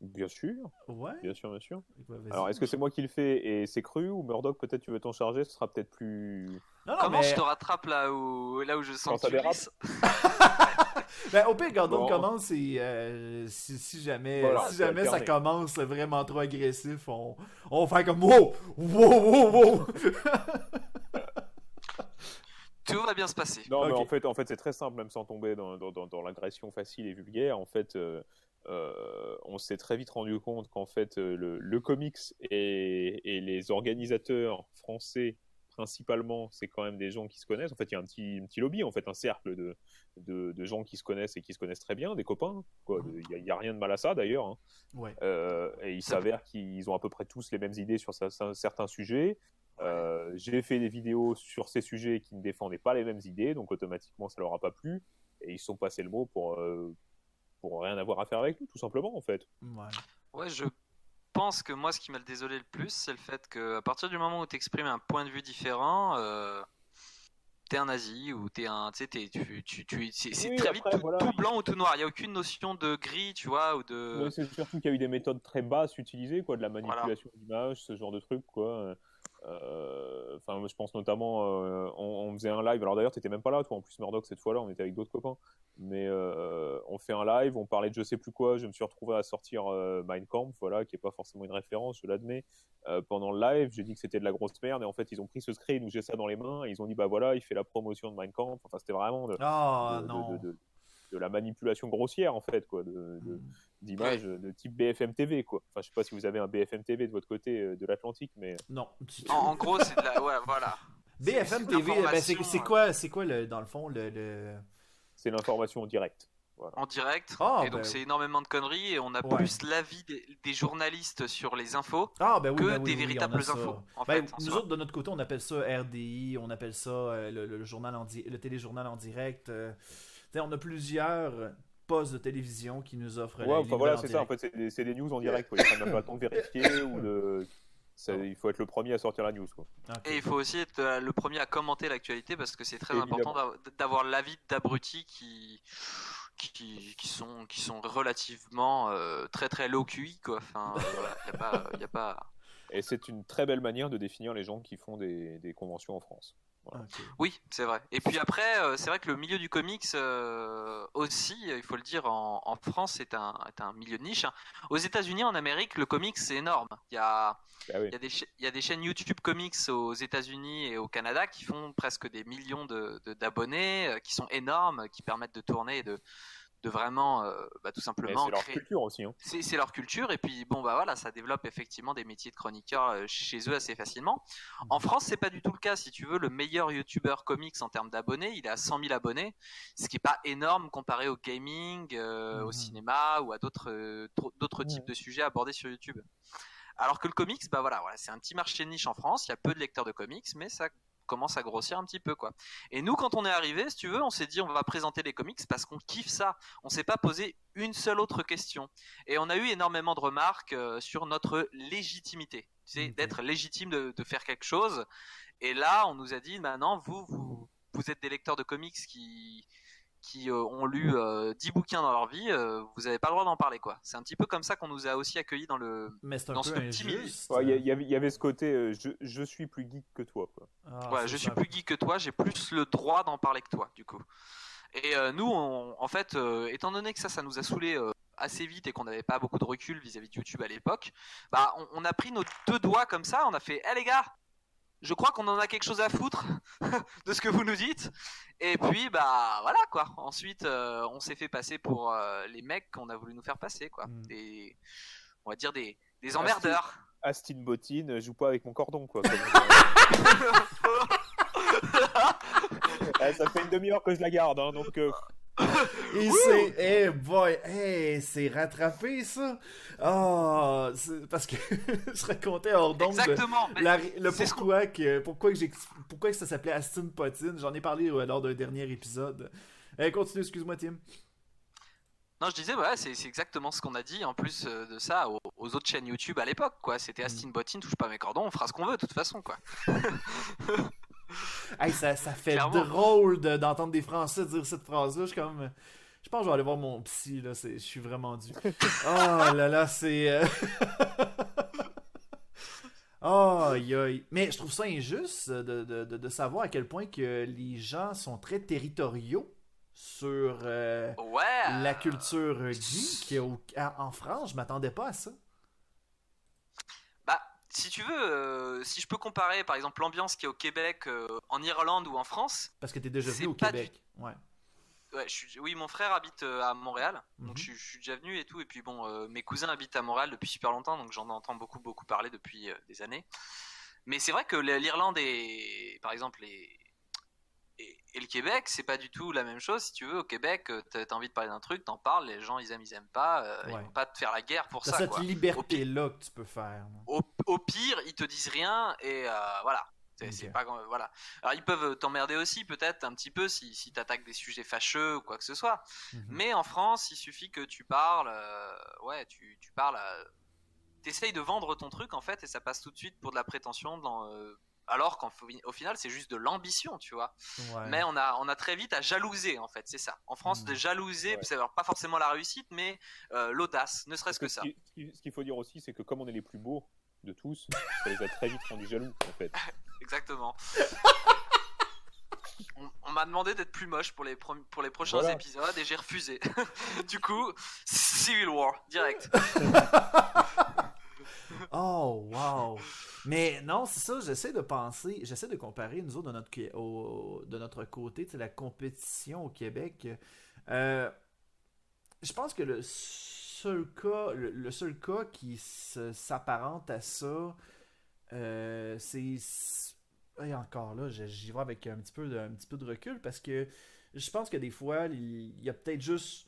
Bien sûr, Ouais. bien sûr, bien sûr. Ouais, vas-y. Alors, est-ce que c'est moi qui le fais et c'est cru ou Murdoch peut-être tu veux t'en charger, ce sera peut-être plus. Non, non, Comment mais... je te rattrape là où, là où je sens Quand que tu Ben, au pire, Gordon Bon. commence et euh, si, si jamais, Voilà, si jamais ça commence vraiment trop agressif, on, on va faire comme wow, wow, wow, wow. Tout va bien se passer. Non, mais en fait, en fait c'est très simple, même sans tomber dans, dans, dans, dans l'agression facile et vulgaire. En fait, euh, euh, on s'est très vite rendu compte qu'en fait, euh, le, le comics et, et les organisateurs français, principalement, c'est quand même des gens qui se connaissent. En fait, il y a un petit, un petit lobby, en fait, un cercle de, de, de gens qui se connaissent et qui se connaissent très bien, des copains. quoi. Il n'y a, il y a rien de mal à ça, d'ailleurs. hein. Ouais. Euh, et il s'avère qu'ils ont à peu près tous les mêmes idées sur cer- cer- certains sujets. Euh, J'ai fait des vidéos sur ces sujets qui ne défendaient pas les mêmes idées, donc automatiquement ça leur a pas plu. Et ils se sont passés le mot pour, euh, pour rien avoir à faire avec nous, tout simplement en fait. Ouais. Ouais, je pense que moi, ce qui m'a le désolé le plus, c'est le fait que à partir du moment où tu exprimes un point de vue différent, euh, t'es un nazi ou t'es un, tu sais, tu, tu, tu- c'est Oui, très vite tout, voilà. tout blanc ou tout noir. Il y a aucune notion de gris, tu vois, ou de. C'est surtout qu'il y a eu des méthodes très basses utilisées, quoi, de la manipulation d'images, ce genre de trucs, quoi. Euh, Enfin, je pense notamment, euh, on, on faisait un live. Alors d'ailleurs, t'étais même pas là, toi. En plus, Murdoch cette fois-là, on était avec d'autres copains. Mais euh, on fait un live, on parlait de je sais plus quoi. Je me suis retrouvé à sortir euh, Mein Kampf, voilà, qui est pas forcément une référence, je l'admets. Euh, pendant le live, j'ai dit que c'était de la grosse merde, et en fait, ils ont pris ce screen où j'ai ça dans les mains, et ils ont dit bah voilà, il fait la promotion de Mein Kampf. Enfin, c'était vraiment de, Ah de- de- non. de- de- de la manipulation grossière en fait, quoi, de, de- Mm. d'images de type BFM TV quoi. Enfin, je sais pas si vous avez un BFM TV de votre côté euh, de l'Atlantique, mais Non. En, en gros, c'est de la. Ouais, voilà. BFM TV, ben, c'est euh. quoi, c'est quoi le, dans le fond le, le- c'est l'information en direct. en direct. Ah, et donc ben- c'est énormément de conneries et on a Ouais. plus l'avis des, des journalistes sur les infos Ah ben oui, que ben oui, des oui, véritables infos. En Ben, fait, en nous soi. autres, de notre côté, on appelle ça RDI, on appelle ça euh, le, le journal en di- le téléjournal en direct. euh, on a plusieurs postes de télévision qui nous offrent Ouais, les enfin voilà, c'est ça. En direct. fait, c'est des, news en direct. Quoi. Ils prennent pas le temps de vérifier ou de. Il faut être le premier à sortir la news. Quoi. Ok. Et il faut aussi être euh, le premier à commenter l'actualité parce que c'est très Évidemment. important d'av- d'avoir l'avis d'abrutis qui, qui, qui sont, qui sont relativement euh, très très low QI quoi. Enfin, euh, voilà, y a pas, y a pas... Et c'est une très belle manière de définir les gens qui font des, des conventions en France. Oui, c'est vrai. Et puis après, euh, c'est vrai que le milieu du comics euh, aussi, il faut le dire, en, en France, c'est un, est un milieu de niche. hein. Aux États-Unis, en Amérique, le comics c'est énorme. Il y a, Ah oui. il y a des, cha- il y a des chaînes YouTube comics aux États-Unis et au Canada qui font presque des millions de- de- d'abonnés, euh, qui sont énormes, qui permettent de tourner et de, de vraiment, euh, bah, tout simplement c'est leur créer. culture aussi. Hein. C'est leur culture et puis bon bah voilà ça développe effectivement des métiers de chroniqueur euh, chez eux assez facilement. En France c'est pas du tout le cas si tu veux le meilleur youtubeur comics en termes d'abonnés il à 100 000 abonnés ce qui est pas énorme comparé au gaming, euh, au Mhm. cinéma ou à d'autres tr- d'autres Mhm. types de sujets abordés sur YouTube. Alors que le comics bah voilà, voilà c'est un petit marché de niche en France il y a peu de lecteurs de comics mais ça commence à grossir un petit peu quoi. Et nous quand on est arrivé si tu veux on s'est dit on va présenter les comics parce qu'on kiffe ça on s'est pas posé une seule autre question. Et on a eu énormément de remarques euh, sur notre légitimité. Tu sais, Ok. d'être légitime de, de faire quelque chose. Et là, on nous a dit, maintenant, vous, vous, vous êtes des lecteurs de comics qui, qui euh, ont lu euh, 10 bouquins dans leur vie, euh, vous n'avez pas le droit d'en parler. quoi. C'est un petit peu comme ça qu'on nous a aussi accueillis dans le... Mais dans ce petit milieu. Ouais, Il y, avait- il y avait ce côté euh, je, je suis plus geek que toi. Quoi. Ah, je suis plus geek que toi, j'ai plus le droit d'en parler que toi, du coup. Et euh, nous, on- en fait, euh, étant donné que ça, ça nous a saoulé euh, assez vite et qu'on n'avait pas beaucoup de recul vis-à-vis de YouTube à l'époque, bah, on, on a pris nos deux doigts comme ça, on a fait, hé les gars, je crois qu'on en a quelque chose à foutre de ce que vous nous dites. Et puis, bah voilà quoi. Ensuite, euh, on s'est fait passer pour euh, les mecs qu'on a voulu nous faire passer, quoi. Mm. Des, on va dire des, des emmerdeurs. Astin Bottine, joue pas avec mon cordon. Quoi, comme. Eh, ça fait une demi-heure que je la garde, hein, donc euh, Et c'est. Eh boy, hey, c'est rattrapé ça! Ah, c'est- parce que je racontais hors d'onde Exactement. la- le pourquoi que, pourquoi, que pourquoi que ça s'appelait Aston Potine. J'en ai parlé euh, lors d'un dernier épisode. Eh, continue, excuse-moi, Tim. Non, je disais, ouais, c'est exactement ce qu'on a dit en plus euh, de ça aux, aux autres chaînes YouTube à l'époque, quoi. C'était Mm. Astin Bottine, touche pas mes cordons, on fera ce qu'on veut de toute façon, quoi. Hey, ça, ça fait Clairement. drôle de- d'entendre des Français dire cette phrase-là. Je suis comme. Je pense que je vais aller voir mon psy, là. Je suis vraiment dû. Oh là là, c'est. euh, Oh, aïe, aïe. Mais je trouve ça injuste de, de- de- de savoir à quel point que les gens sont très territoriaux sur euh, Ouais. la culture geek au- en France. Je m'attendais pas à ça. Si tu veux, euh, si je peux comparer par exemple l'ambiance qui est au Québec, euh, en Irlande ou en France. Parce que tu es déjà venu au Québec. Ouais. Ouais, je suis- oui, mon frère habite euh, à Montréal, donc Mhm. je, suis- je suis déjà venu et tout. Et puis bon, mes cousins habitent à Montréal depuis super longtemps, donc j'en entends beaucoup, beaucoup parler depuis des années. Mais c'est vrai que l'Irlande et, par exemple, et, et, et le Québec, c'est pas du tout la même chose. Si tu veux, au Québec, euh, t'as envie de parler d'un truc, t'en parles, les gens ils aiment, ils aiment pas, euh, ils vont pas te faire la guerre pour ça. cette quoi. liberté-là que tu peux faire. là. Au, au pire, ils te disent rien et euh, voilà. C'est pas voilà. Alors ils peuvent t'emmerder aussi peut-être un petit peu si, si t'attaques des sujets fâcheux ou quoi que ce soit. Mhm. Mais en France, il suffit que tu parles, euh, ouais, tu, tu parles, t'essayes de vendre ton truc en fait, et ça passe tout de suite pour de la prétention, dans, euh, alors qu'au fi- au final c'est juste de l'ambition, tu vois. Ouais. Mais on a, on a très vite à jalouser en fait, c'est ça. En France, Mm. de jalouser, Ouais. c'est alors pas forcément la réussite, mais euh, l'audace, ne serait-ce que ça. ce qui- ce qu'il faut dire aussi, c'est que comme on est les plus beaux de tous, ça les a très vite rendus jaloux, en fait. Exactement. On, on m'a demandé d'être plus moche pour les, prom- pour les prochains Voilà. épisodes et j'ai refusé. du coup, Civil War, direct. Oh, wow! Mais non, c'est ça, j'essaie de penser, j'essaie de comparer nous autres de notre, au- de notre côté, la compétition au Québec. Euh, je pense que le seul cas, le, seul cas qui s'apparente à ça, euh, c'est. Et encore là, j'y vais avec un petit, peu de, un petit peu de recul parce que je pense que des fois, il y a peut-être juste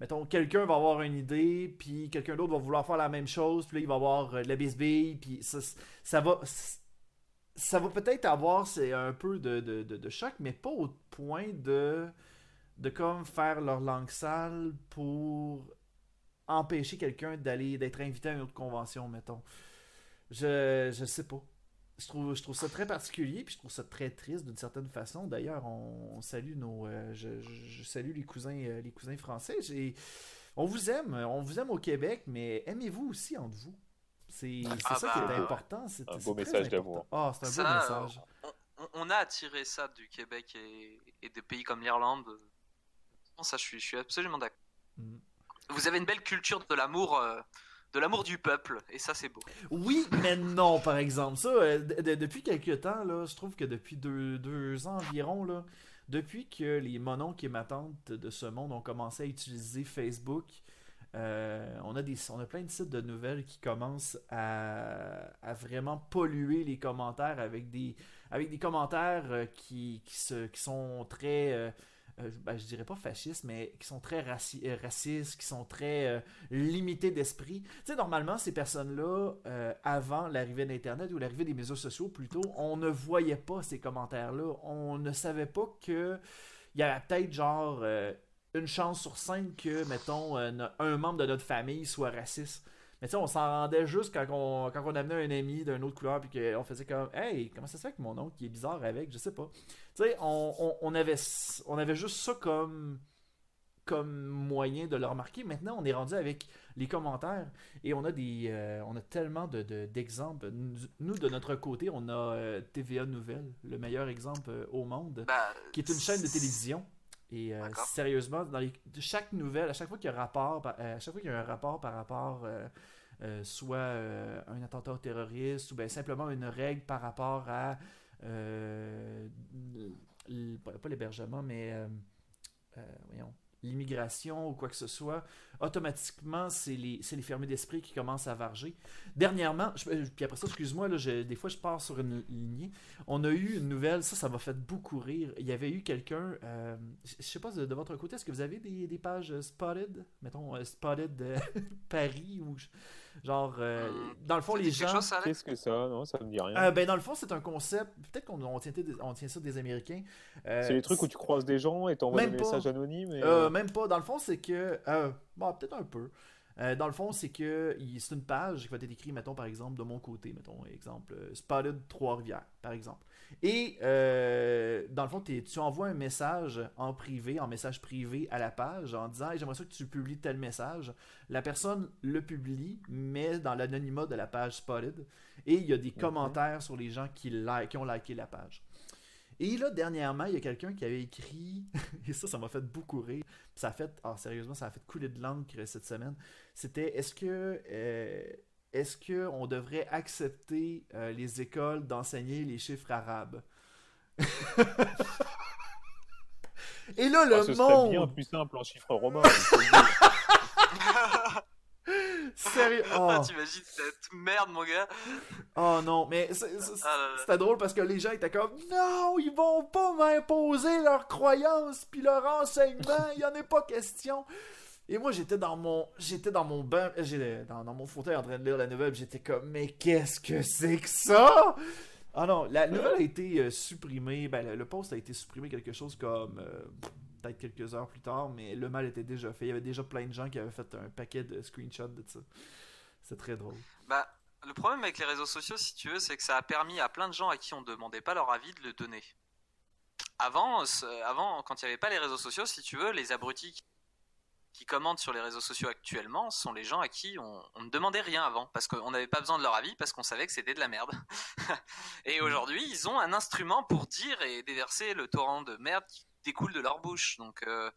mettons, quelqu'un va avoir une idée, puis quelqu'un d'autre va vouloir faire la même chose, puis là, il va avoir euh, la bisbille, puis ça, ça va... Ça va peut-être avoir c'est un peu de, de, de- de choc, mais pas au point de, de comme faire leur langue sale pour empêcher quelqu'un d'aller d'être invité à une autre convention, mettons. Je, je sais pas. Je trouve, je trouve ça très particulier, puis je trouve ça très triste d'une certaine façon. D'ailleurs, on, on salue nos, euh, je, je- je salue les cousins, euh, les cousins français. J'ai- on vous aime, on vous aime au Québec, mais aimez-vous aussi entre vous? C'est c'est Ah ça bah, qui est ouais. important. C'est Un c'est beau très message important. d'amour. Ah, c'est un Ça, beau euh, message. on, on a attiré ça du Québec et, et des pays comme l'Irlande. Ça, je suis, je suis absolument d'accord. Mm. Vous avez une belle culture de l'amour, euh, de l'amour du peuple, et ça, c'est beau. Oui, mais non, par exemple. Ça, euh, de- de- depuis quelques temps, là, je trouve que depuis deux, deux ans environ, là, depuis que les mononcles et ma tante de ce monde ont commencé à utiliser Facebook, euh, on, a des, on a plein de sites de nouvelles qui commencent à, à vraiment polluer les commentaires avec des, avec des commentaires euh, qui, qui, se, qui sont très... euh, ben, je dirais pas fascistes, mais qui sont très euh, racistes, qui sont très euh, limités d'esprit. Tu sais, normalement, ces personnes-là, avant l'arrivée d'Internet ou l'arrivée des médias sociaux plutôt, on ne voyait pas ces commentaires-là. On ne savait pas que il y avait peut-être genre une chance sur cinq que, mettons, un membre de notre famille soit raciste. Mais tu sais, on s'en rendait juste quand on, quand on amenait un ami d'une autre couleur, puis qu'on faisait comme Hey, comment ça se fait que mon oncle qui est bizarre avec Je sais pas. Tu sais, on, on, on avait, on avait juste ça comme, comme moyen de le remarquer. Maintenant, on est rendu avec les commentaires et on a des euh, on a tellement de, de- d'exemples. Nous, de notre côté, on a euh, TVA Nouvelles, le meilleur exemple euh, au monde, Bah, qui est une chaîne de télévision. Et sérieusement, dans les- de chaque nouvelle, à chaque fois qu'il y a un rapport, par- à chaque fois qu'il y a un rapport par rapport euh, soit euh, un attentat terroriste ou bien simplement une règle par rapport à pas pas l'hébergement, mais euh, euh, voyons, l'immigration ou quoi que ce soit, automatiquement, c'est les, les d'esprit qui commencent à varger. Dernièrement, euh, puis après ça, excuse-moi, des fois je pars sur une lignée. On a eu une nouvelle, ça, ça m'a fait beaucoup rire. Il y avait eu quelqu'un, euh, je sais pas de, votre côté, est-ce que vous avez des, des pages euh, Spotted, mettons euh, Spotted euh, Paris ou genre, euh, hum, dans le fond, ça les gens. Qu'est-ce que ça? Non, ça me dit rien. Euh, ben dans le fond, c'est un concept. Peut-être qu'on on tient, on tient ça des Américains. Euh, c'est les trucs où tu croises des gens et t'envoies des pas. messages anonymes. Et... Euh, même pas. Dans le fond, c'est que. euh, bon, peut-être un peu. Euh, dans le fond, c'est que c'est une page qui va être écrite, mettons, par exemple, de mon côté, mettons, exemple, euh, Spotted Trois-Rivières, par exemple. Et euh, dans le fond, tu envoies un message en privé, en message privé à la page, en disant Hey, J'aimerais ça que tu publies tel message. La personne le publie, mais dans l'anonymat de la page Spotted. Et il y a des commentaires sur les gens qui, ont liké la page. Et là, dernièrement, il y a quelqu'un qui avait écrit, et ça, ça m'a fait beaucoup rire. Ça a fait, ah, sérieusement, ça a fait couler de l'encre cette semaine. C'était, est-ce que, euh, est-ce qu'on devrait accepter euh, les écoles d'enseigner les chiffres arabes? Et là, le Ah, ce serait monde. bien plus simple en chiffres romains. Sérieux. Oh. Ah, T'imagines cette merde, mon gars Oh non, mais c'est- c'est- Ah c'était drôle parce que les gens étaient comme Non, ils vont pas m'imposer leurs croyances puis leur enseignement, il y en a pas question. Et moi j'étais dans mon j'étais dans mon bain, j'étais dans, dans mon fauteuil en train de lire la nouvelle, j'étais comme mais qu'est-ce que c'est que ça? Ah non, la nouvelle a été euh, supprimée, ben le, le post a été supprimé quelque chose comme euh, peut-être quelques heures plus tard, mais le mal était déjà fait. Il y avait déjà plein de gens qui avaient fait un paquet de screenshots de ça. C'est très drôle. Bah, le problème avec les réseaux sociaux, si tu veux, c'est que ça a permis à plein de gens à qui on ne demandait pas leur avis de le donner. Avant, avant quand il n'y avait pas les réseaux sociaux, si tu veux, les abrutis qui- commentent sur les réseaux sociaux actuellement sont les gens à qui on, on ne demandait rien avant, parce qu'on n'avait pas besoin de leur avis, parce qu'on savait que c'était de la merde. et aujourd'hui, ils ont un instrument pour dire et déverser le torrent de merde qui découle de leur bouche. Donc, euh,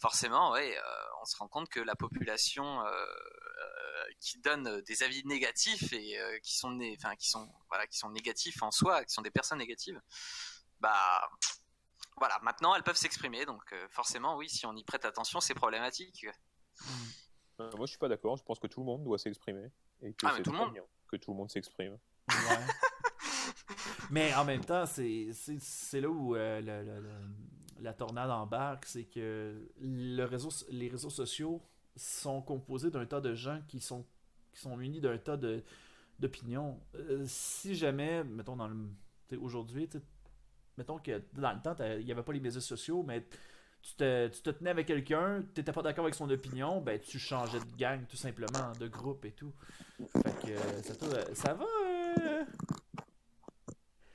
forcément, ouais, euh, on se rend compte que la population euh, qui donne des avis négatifs et qui sont enfin qui sont voilà qui sont négatifs en soi qui sont des personnes négatives bah voilà maintenant elles peuvent s'exprimer donc euh, forcément oui si on y prête attention c'est problématique Euh, moi, je suis pas d'accord. Je pense que tout le monde doit s'exprimer. Et que Ah, mais c'est tout le monde. que tout le monde s'exprime. Ouais. Mais en même temps, c'est là où euh, le- le- le- la tornade embarque, c'est que le réseau, les réseaux sociaux sont composés d'un tas de gens qui sont, qui sont unis d'un tas de- d'opinions. Euh, si jamais, mettons, dans le aujourd'hui, tu sais, mettons que dans le temps, il n'y avait pas les médias sociaux, mais tu te, tu te tenais avec quelqu'un, tu n'étais pas d'accord avec son opinion, ben tu changeais de gang tout simplement, de groupe et tout. Fait que euh, ça, ça va. euh,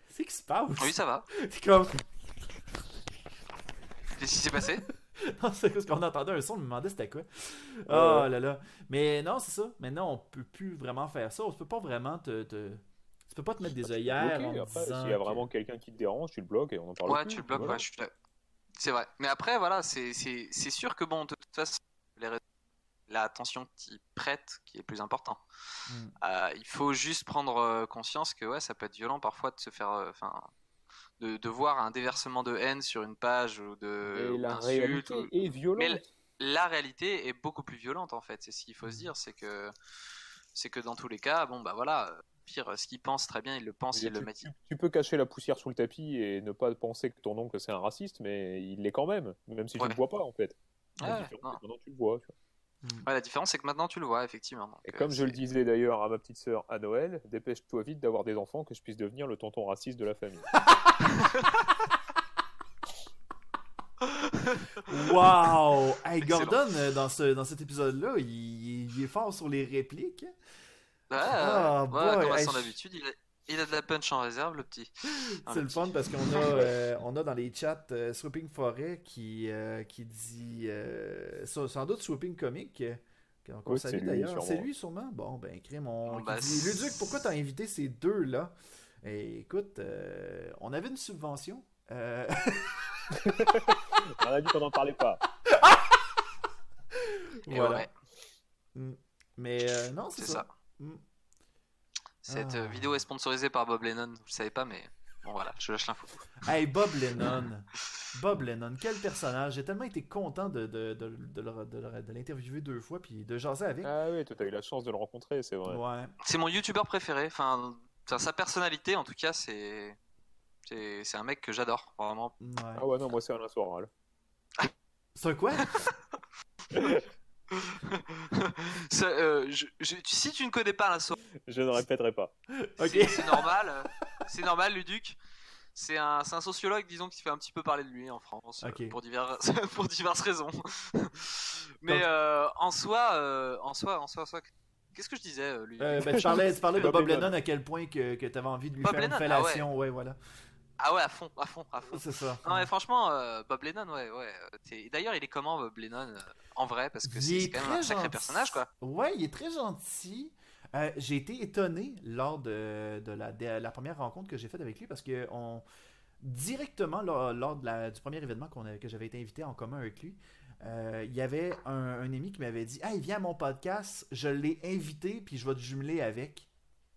C'est qui se passe? oui ça va C'est comme. qu'est-ce qui s'est passé? Non, c'est parce qu'on entendait un son, je me demandais c'était quoi. Oh là là. Mais non, c'est ça. Maintenant, on peut plus vraiment faire ça. On peut pas vraiment te. te... Tu peux pas te mettre des œillères après, disant s'il y a que- vraiment quelqu'un qui te dérange, tu le bloques et on en parle ouais plus. tu le bloques Voilà. ouais je suis là. c'est vrai mais après voilà c'est sûr que bon de toute façon les réseaux- l'attention que tu y prêtes qui est plus important Mm. Euh, il faut juste prendre euh, conscience que ouais, ça peut être violent parfois de se faire, euh, enfin, de, de voir un déversement de haine sur une page ou de Et ou la réalité ou- est violente. Mais La réalité est beaucoup plus violente en fait. C'est ce qu'il faut se dire, c'est que c'est que dans tous les cas, bon bah voilà, euh, pire, ce qu'il pense très bien, il le pense, il le tu, met. tu- tu peux cacher la poussière sous le tapis et ne pas penser que ton oncle c'est un raciste, mais il l'est quand même, même si tu Ouais. le vois pas en fait. La Ouais, différence, non. c'est que maintenant tu le vois. tu vois. Ouais, la différence c'est que maintenant tu le vois effectivement. Donc, Et euh, comme je le disais d'ailleurs à ma petite sœur à Noël, dépêche-toi vite d'avoir des enfants que je puisse devenir le tonton raciste de la famille. Wow! Hey. Gordon, euh, dans, ce, dans cet épisode-là, il, il est fort sur les répliques. Ouais, Ah, ouais, boy, comme à son habitude, il a, il a de la punch en réserve, le petit. Ah, C'est le le fun parce qu'on a, euh, on a dans les chats euh, Swooping Forêt qui, euh, qui dit, euh, sans, doute Swooping Comic, euh, qu'on Oui, salue d'ailleurs. C'est lui sûrement? Bon, ben, crème, on qui bah, dit, Luduc, pourquoi t'as invité ces deux-là? Et écoute, euh, on avait une subvention. Euh, On a dit qu'on n'en parlait pas. Voilà. ouais, Mm. Mais euh, non, c'est c'est ça. ça. Mm. Cette Ah. euh, vidéo est sponsorisée par Bob Lennon, vous le savez pas, mais bon voilà, je lâche l'info. Hey, Bob Lennon. Bob Lennon, quel personnage. J'ai tellement été content de, de, de, de le- de le- de l'interviewer deux fois puis de jaser avec. Ah oui, toi t'as eu la chance de le rencontrer, c'est vrai. Ouais. C'est mon youtubeur préféré, enfin, sa personnalité en tout cas, c'est. C'est c'est un mec que j'adore, vraiment. ouais. Ah ouais, non, moi c'est Alain Soral. C'est un quoi? Ça, euh, je- je- si tu ne connais pas la soirée, Je ne répéterai pas. Ok. c'est normal. euh, C'est normal, Luduc. C'est un, c'est un sociologue, disons, qui fait un petit peu parler de lui en France, euh, Ok. pour, divers, pour diverses raisons. Mais euh, en soi, euh, en soi, en soi, en soi, qu'est-ce que je disais, euh, Luduc? Euh, ben, tu parlais, tu parlais de Bob Bob Lennon. À quel point que, que tu avais envie de lui Bob faire Lennon, une ah ouais. fellation. ouais. voilà. Ah ouais, à fond, à fond, à fond. C'est ça. Non mais franchement, euh, Bob Lennon, ouais, ouais. D'ailleurs, il est comment Bob Lennon euh, en vrai? Parce que c'est quand même un sacré gentil. personnage, quoi. Ouais, il est très gentil. Euh, j'ai été étonné lors de, de la, de la première rencontre que j'ai faite avec lui parce que on, directement lors, lors de la- du premier événement a- que j'avais été invité en commun avec lui, euh, il y avait un, un ami qui m'avait dit Hey, viens à mon podcast, je l'ai invité, puis je vais te jumeler avec.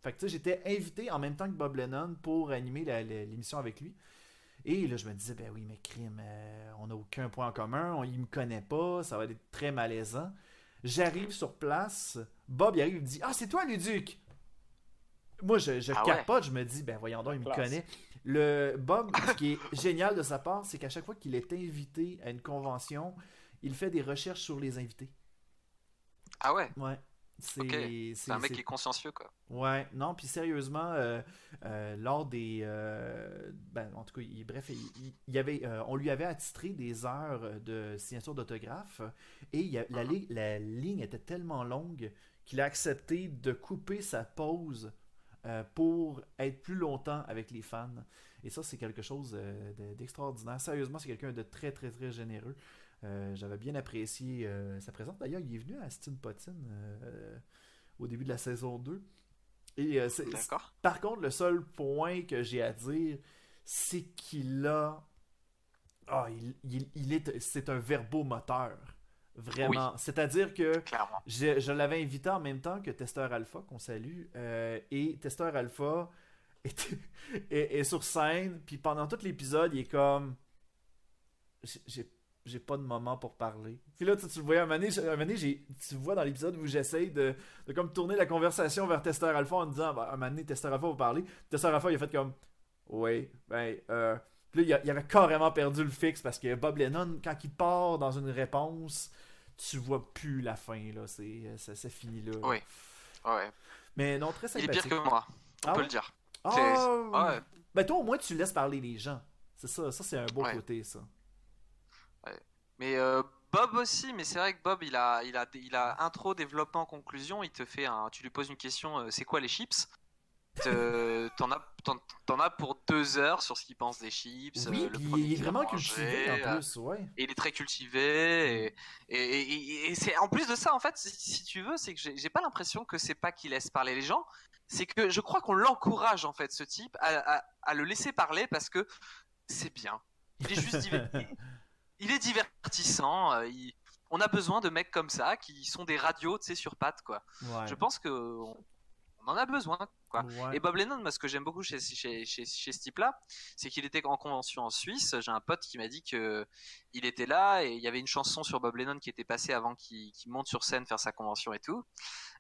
Fait que tu sais, j'étais invité en même temps que Bob Lennon pour animer l'émission avec lui. Et là, je me disais, ben oui, mais crime, euh, on n'a aucun point en commun, on, il me connaît pas, ça va être très malaisant. J'arrive sur place, Bob il arrive, il me dit Ah, c'est toi, Luduc? Moi, je, je Ah ouais. capote, je me dis, ben voyons donc, il me connaît. Le Bob, ce qui est génial de sa part, c'est qu'à chaque fois qu'il est invité à une convention, il fait des recherches sur les invités. Ah ouais, Ouais. C'est un mec qui est consciencieux quoi. Ouais, non, puis sérieusement, euh, euh, lors des. euh, ben, en tout cas, il- bref, il, il- il y avait, on lui avait attitré des heures de signature d'autographe et il y a- la, li- la ligne était tellement longue qu'il a accepté de couper sa pause pour être plus longtemps avec les fans. Et ça, c'est quelque chose de- d'extraordinaire. Sérieusement, c'est quelqu'un de très, très, très généreux. Euh, J'avais bien apprécié euh, sa présence. D'ailleurs, il est venu à Aston Potine euh, au début de la saison 2. Et par contre, le seul point que j'ai à dire, c'est qu'il a. Ah, il, il- il est, c'est un verbomoteur. Vraiment. C'est-à-dire que Clairement. je, je l'avais invité en même temps que Testeur Alpha, qu'on salue. euh, et Testeur Alpha est, est- est sur scène, puis pendant tout l'épisode, il est comme. J'ai- J'ai pas de moment pour parler. Puis là, tu, tu le voyais, à un moment donné, j'ai- tu vois dans l'épisode où j'essaye de, de comme tourner la conversation vers Testeur Alpha en disant, bah, à un moment donné, Testeur Alpha va parler. Testeur Alpha, il a fait comme, oui, ben, euh. Puis là, il, a- il avait carrément perdu le fixe parce que Bob Lennon, quand il part dans une réponse, tu vois plus la fin, là. C'est, ça, ça finit là. Oui. Ouais. Mais non, très Il est sympathique. pire que moi, on Ah peut ouais? le dire. Ah, ouais. Ben toi, au moins, tu laisses parler les gens. C'est ça, ça c'est un beau Ouais. côté, ça. Mais euh, Bob aussi, mais c'est vrai que Bob, il a, il a, il a intro, développement, conclusion. Il te fait un, tu lui poses une question, euh, c'est quoi les chips? Te- T'en as, t'en, as pour deux heures sur ce qu'il pense des chips. Oui, euh, le il est vraiment cultivé en plus, ouais. et il est très cultivé et, et, et- et c'est en plus de ça en fait si, si tu veux c'est que j'ai pas l'impression que c'est pas qu'il laisse parler les gens c'est que je crois qu'on l'encourage en fait ce type à, à- à le laisser parler parce que c'est bien il est juste il, est divertissant euh, il- on a besoin de mecs comme ça qui sont des radios tu sais sur pattes quoi ouais. je pense que on en a besoin quoi. Ouais. Et Bob Lennon, moi, ce que j'aime beaucoup chez, chez, chez, chez ce type-là, c'est qu'il était en convention en Suisse. J'ai un pote qui m'a dit que il était là et il y avait une chanson sur Bob Lennon qui était passée avant qu'il monte sur scène faire sa convention et tout.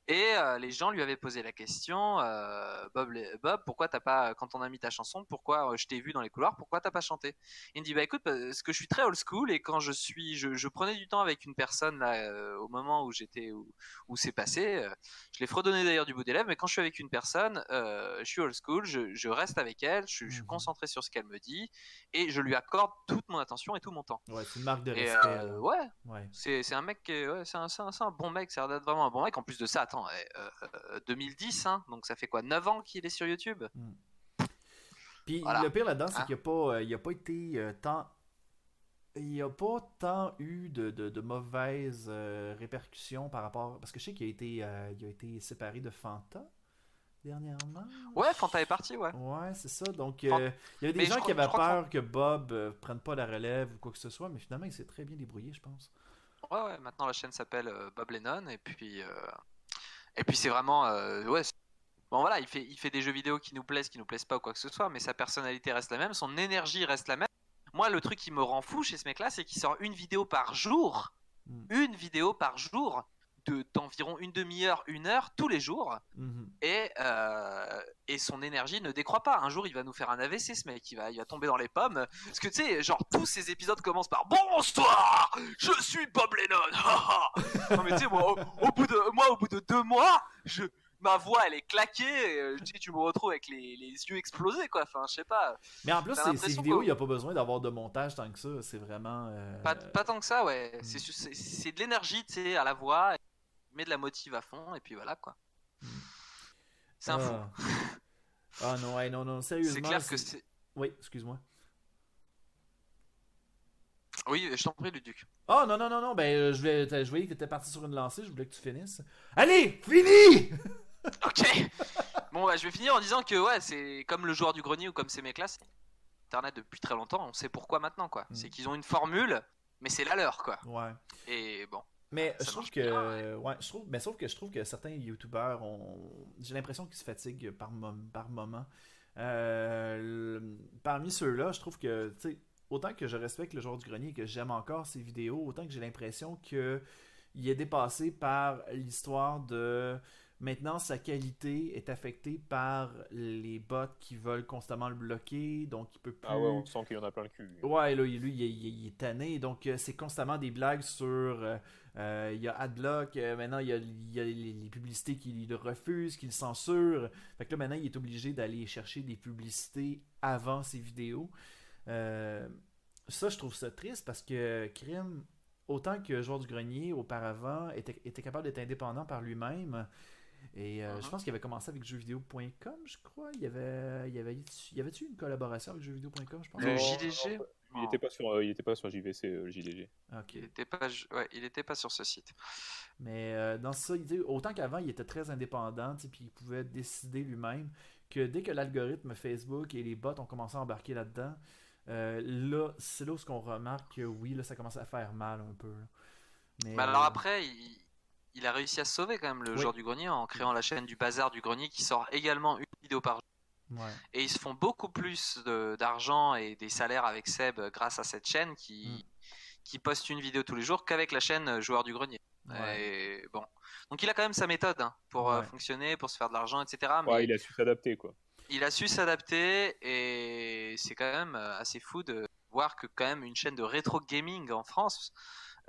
Et euh, les gens lui avaient posé la question, euh, Bob, pourquoi t'as pas, quand on a mis ta chanson, pourquoi euh, je t'ai vu dans les couloirs, pourquoi t'as pas chanté? Il me dit bah écoute, parce que je suis très old school et quand je suis, je, je prenais du temps avec une personne là au moment où j'étais où, où c'est passé, je l'ai fredonné d'ailleurs du bout des lèvres, mais quand je suis avec une personne, euh, je suis old school, je, je reste avec elle, je, je suis Mhm. concentré sur ce qu'elle me dit et je lui accorde toute mon attention et tout mon temps. Ouais, c'est une marque de Et respect. euh, là. ouais, Ouais. c'est un mec qui est, ouais, c'est un, bon mec, ça a l'air d'être vraiment un bon mec. En plus de ça, attends, eh, euh, euh, 2010, hein, donc ça fait quoi 9 ans qu'il est sur YouTube? Puis Voilà. le pire là-dedans, c'est Hein? qu'il n'y a, euh, a pas été euh, tant. Il n'y a pas tant eu de, de- de mauvaises euh, répercussions par rapport. Parce que je sais qu'il a été, euh, il a été séparé de Fanta dernièrement. Ouais, Fanta est parti, ouais. Ouais, c'est ça. Donc, euh, il y avait des Mais gens qui avaient que peur que Bob euh, prenne pas la relève ou quoi que ce soit, mais finalement, il s'est très bien débrouillé, je pense. Ouais, ouais, maintenant la chaîne s'appelle euh, Bob Lennon et puis euh, et puis c'est vraiment euh, ouais. Bon voilà, il fait il fait des jeux vidéo qui nous plaisent, qui nous plaisent pas ou quoi que ce soit, mais sa personnalité reste la même, son énergie reste la même. Moi, le truc qui me rend fou chez ce mec-là, c'est qu'il sort une vidéo par jour, Mm. une vidéo par jour de d'environ une demi-heure, une heure tous les jours. Mhm. et, euh, et son énergie ne décroît pas. Un jour, il va nous faire un AVC, ce mec. Il va, il va tomber dans les pommes. Parce que tu sais, genre, tous ces épisodes commencent par Bonsoir, je suis Bob Lennon. non, mais tu sais, moi, au, au bout de, moi, au bout de deux mois, je, ma voix, elle est claquée. et, euh, tu sais, tu me retrouves avec les, les yeux explosés, quoi. Enfin, je sais pas. Mais en plus, ces, vidéos, il n'y a pas besoin d'avoir de montage tant que ça. C'est vraiment. euh, Pas, pas tant que ça, ouais. Mm. C'est de l'énergie, tu sais, à la voix. Il met de la motive à fond, et puis voilà, quoi. C'est un fou. ah. Ah non, ouais, non, non, sérieusement. C'est clair que c'est-. Oui, excuse-moi. Oui, je t'en prie, Luduc. Oh non, non, non, non, ben euh, je, voulais, je voyais que t'étais parti sur une lancée, je voulais que tu finisses. Allez, fini! Ok. Bon, bah, je vais finir en disant que ouais, c'est comme le joueur du grenier ou comme ces mecs-là, c'est Internet depuis très longtemps. On sait pourquoi maintenant, quoi. Mm. C'est qu'ils ont une formule mais c'est la leur, quoi. Ouais. Et bon. Mais Ça je trouve que. bien, ouais. je trouve, mais sauf que je trouve que certains youtubeurs ont. J'ai l'impression qu'ils se fatiguent par, mom- par moment. Euh, le- parmi ceux-là, je trouve que. tu sais, Autant que je respecte le joueur du grenier et que j'aime encore ses vidéos, autant que j'ai l'impression que il est dépassé par l'histoire de maintenant sa qualité est affectée par les bots qui veulent constamment le bloquer, donc il peut plus. Ah ouais, on sent qu'il en a plein le cul. Ouais, là, lui, il, il- il est tanné. Donc, euh, c'est constamment des blagues sur. euh, euh, il y a Adblock. euh, maintenant, il y a, il y a les, les publicités qu'il le refuse, qu'il censure. Fait que là, maintenant, il est obligé d'aller chercher des publicités avant ses vidéos. Euh, ça, je trouve ça triste parce que Krim, autant que joueur du grenier auparavant, était, était capable d'être indépendant par lui-même. Et euh, je pense qu'il avait commencé avec jeuxvideo.com, je crois. Il y avait, il y avait, il y avait-tu une collaboration avec jeuxvideo.com, je pense? Le JDG non, Il était pas sur, euh, il était pas sur JVC, euh, le JDG. Ok. Il était pas, ouais, il était pas sur ce site. Mais euh, dans ça, il autant qu'avant, il était très indépendant, sais, puis il pouvait décider lui-même, que dès que l'algorithme Facebook et les bots ont commencé à embarquer là-dedans, euh, là, c'est là où on remarque que oui, là, ça commence à faire mal un peu. là. Mais, Mais alors euh, après, il, il a réussi à se sauver quand même le Oui. joueur du grenier en créant la chaîne du bazar du grenier qui sort également une vidéo par jour. ouais. Et ils se font beaucoup plus de- d'argent et des salaires avec Seb grâce à cette chaîne qui, qui poste une vidéo tous les jours qu'avec la chaîne euh, joueur du grenier. Ouais. Et bon. Donc il a quand même sa méthode hein, pour euh, Ouais. fonctionner, pour se faire de l'argent, etc. Mais Ouais, il a su s'adapter, quoi. il a su s'adapter et c'est quand même euh, assez fou de voir que quand même une chaîne de rétro gaming en France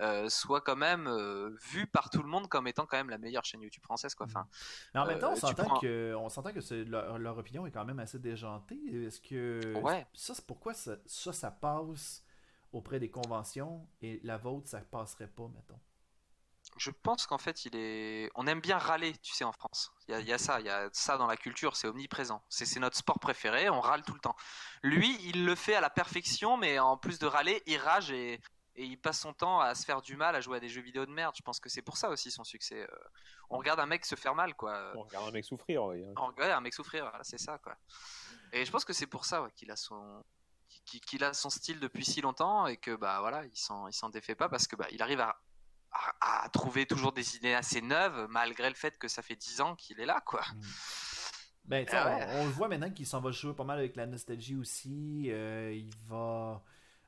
euh, soit quand même euh, vue par tout le monde comme étant quand même la meilleure chaîne YouTube française quoi. Enfin, Mais en même temps, on euh, s'entend prends- que, on s'entend que leur, leur opinion est quand même assez déjantée. Est-ce que Ouais. ça, c'est pourquoi ça, ça, ça passe auprès des conventions et la vôtre, ça passerait pas, mettons? je pense qu'en fait il est, on aime bien râler, tu sais en France. Il y a, il y a ça, il y a ça dans la culture, c'est omniprésent. C'est c'est notre sport préféré, on râle tout le temps. Lui, il le fait à la perfection, mais en plus de râler, il rage et et il passe son temps à se faire du mal, à jouer à des jeux vidéo de merde. Je pense que c'est pour ça aussi son succès. Euh, On regarde un mec se faire mal, quoi. On regarde un mec souffrir, ouais. hein. On regarde un mec souffrir, voilà, c'est ça, quoi. Et je pense que c'est pour ça ouais, qu'il a son qu'il a son style depuis si longtemps et que bah voilà, il s'en il s'en défait pas parce que bah il arrive à, à à trouver toujours des idées assez neuves malgré le fait que ça fait 10 ans qu'il est là, quoi. Ben, tu sais, Ah ouais. on, on le voit maintenant qu'il s'en va jouer pas mal avec la nostalgie aussi. euh, il va.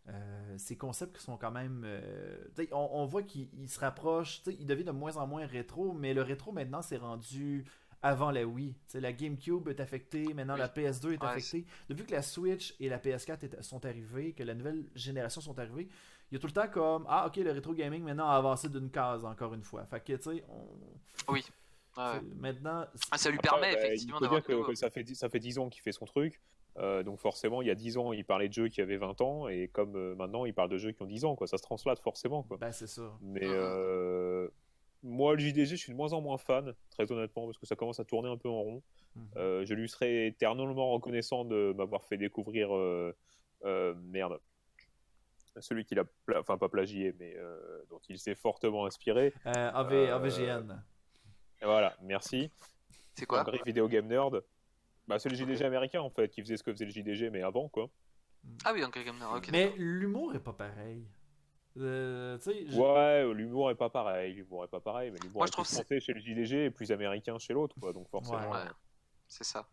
Euh, ses concepts qui sont quand même. euh, on, on voit qu'il il se rapproche. tu sais, Il devient de moins en moins rétro, mais le rétro maintenant c'est rendu avant la Wii. La GameCube est affectée, maintenant Oui. la PS2 est Ouais, affectée. Depuis que la Switch et la PS4 est- sont arrivées, que la nouvelle génération sont arrivées, il y a tout le temps comme Ah, ok, le rétro gaming maintenant a avancé d'une case encore une fois. Fait que, tu sais, on. Oui. Ouais, Maintenant. Ah, ça lui Après, permet bah, effectivement d'avoir dire que, que ça, fait, ça fait 10 ans qu'il fait son truc. Euh, donc forcément, il y a 10 ans, il parlait de jeux qui avaient 20 ans. Et comme euh, maintenant, il parle de jeux qui ont 10 ans. Quoi. Ça se translate forcément. Quoi. Ben, c'est ça. Mais Mhm. euh, moi, le JDG, je suis de moins en moins fan, très honnêtement, parce que ça commence à tourner un peu en rond. Mhm. Euh, je lui serais éternellement reconnaissant de m'avoir fait découvrir. euh, euh, merde. Celui qui l'a, pla- enfin pas plagié, mais euh, dont il s'est fortement inspiré. Euh, AV, Euh, AVGN. Voilà, merci. C'est quoi? Angry Video Game Nerd. Bah, c'est le JDG américain en fait, qui faisait ce que faisait le JDG, mais avant quoi. Ah oui, Angry Gamer, ok. Mais l'humour est pas pareil. Euh, je- Ouais, l'humour est pas pareil, l'humour est pas pareil, mais l'humour Moi, est je trouve plus français chez le JDG et plus américain chez l'autre, quoi. Donc forcément. Ouais. Ouais, c'est ça.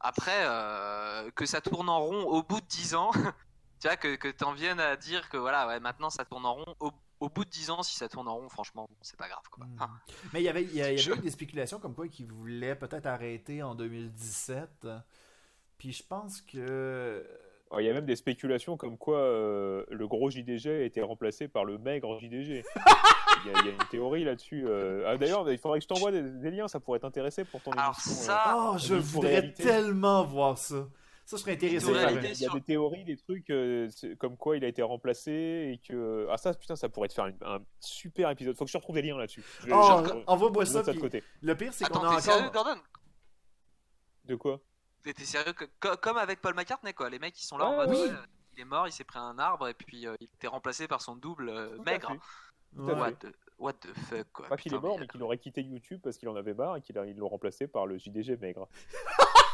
Après, euh, que ça tourne en rond au bout de 10 ans, tu vois, que, que t'en viennes à dire que voilà, ouais, maintenant ça tourne en rond, au, au bout de 10 ans, si ça tourne en rond, franchement, c'est pas grave, quoi. Enfin, Mais il y avait, il y Je- avait eu des spéculations comme quoi qu'il voulait peut-être arrêter en 2017. Puis je pense que. Alors, Il y a même des spéculations comme quoi euh, le gros JDG a été remplacé par le maigre JDG. Il y, a- il y a une théorie là-dessus. euh. Ah, D'ailleurs, il faudrait que je t'envoie des, des liens, ça pourrait t'intéresser pour ton Alors émission. euh. ça, Oh, je voudrais réalité. tellement voir ça. Ça, intéressé. Pour Il y a- par- réalité. il y a sur- des théories, des trucs euh, comme quoi il a été remplacé et que. Ah, ça, putain, ça pourrait te faire une- un super épisode. Faut que je retrouve des liens là-dessus. Oh, envoie-moi je ça. puis côté. Le pire, c'est qu'on attends, a t'es sérieux, encore. Gordon? De quoi? T'es sérieux que, co- comme avec Paul McCartney, quoi. Les mecs, ils sont là en Ouais, mode, oui. ouais, il est mort, il s'est pris un arbre et puis euh, il était remplacé par son double euh, maigre. What the, what the fuck, quoi. Pas qu'il est mort, mais- mais qu'il aurait quitté YouTube parce qu'il en avait marre et qu'ils l'ont remplacé par le JDG maigre.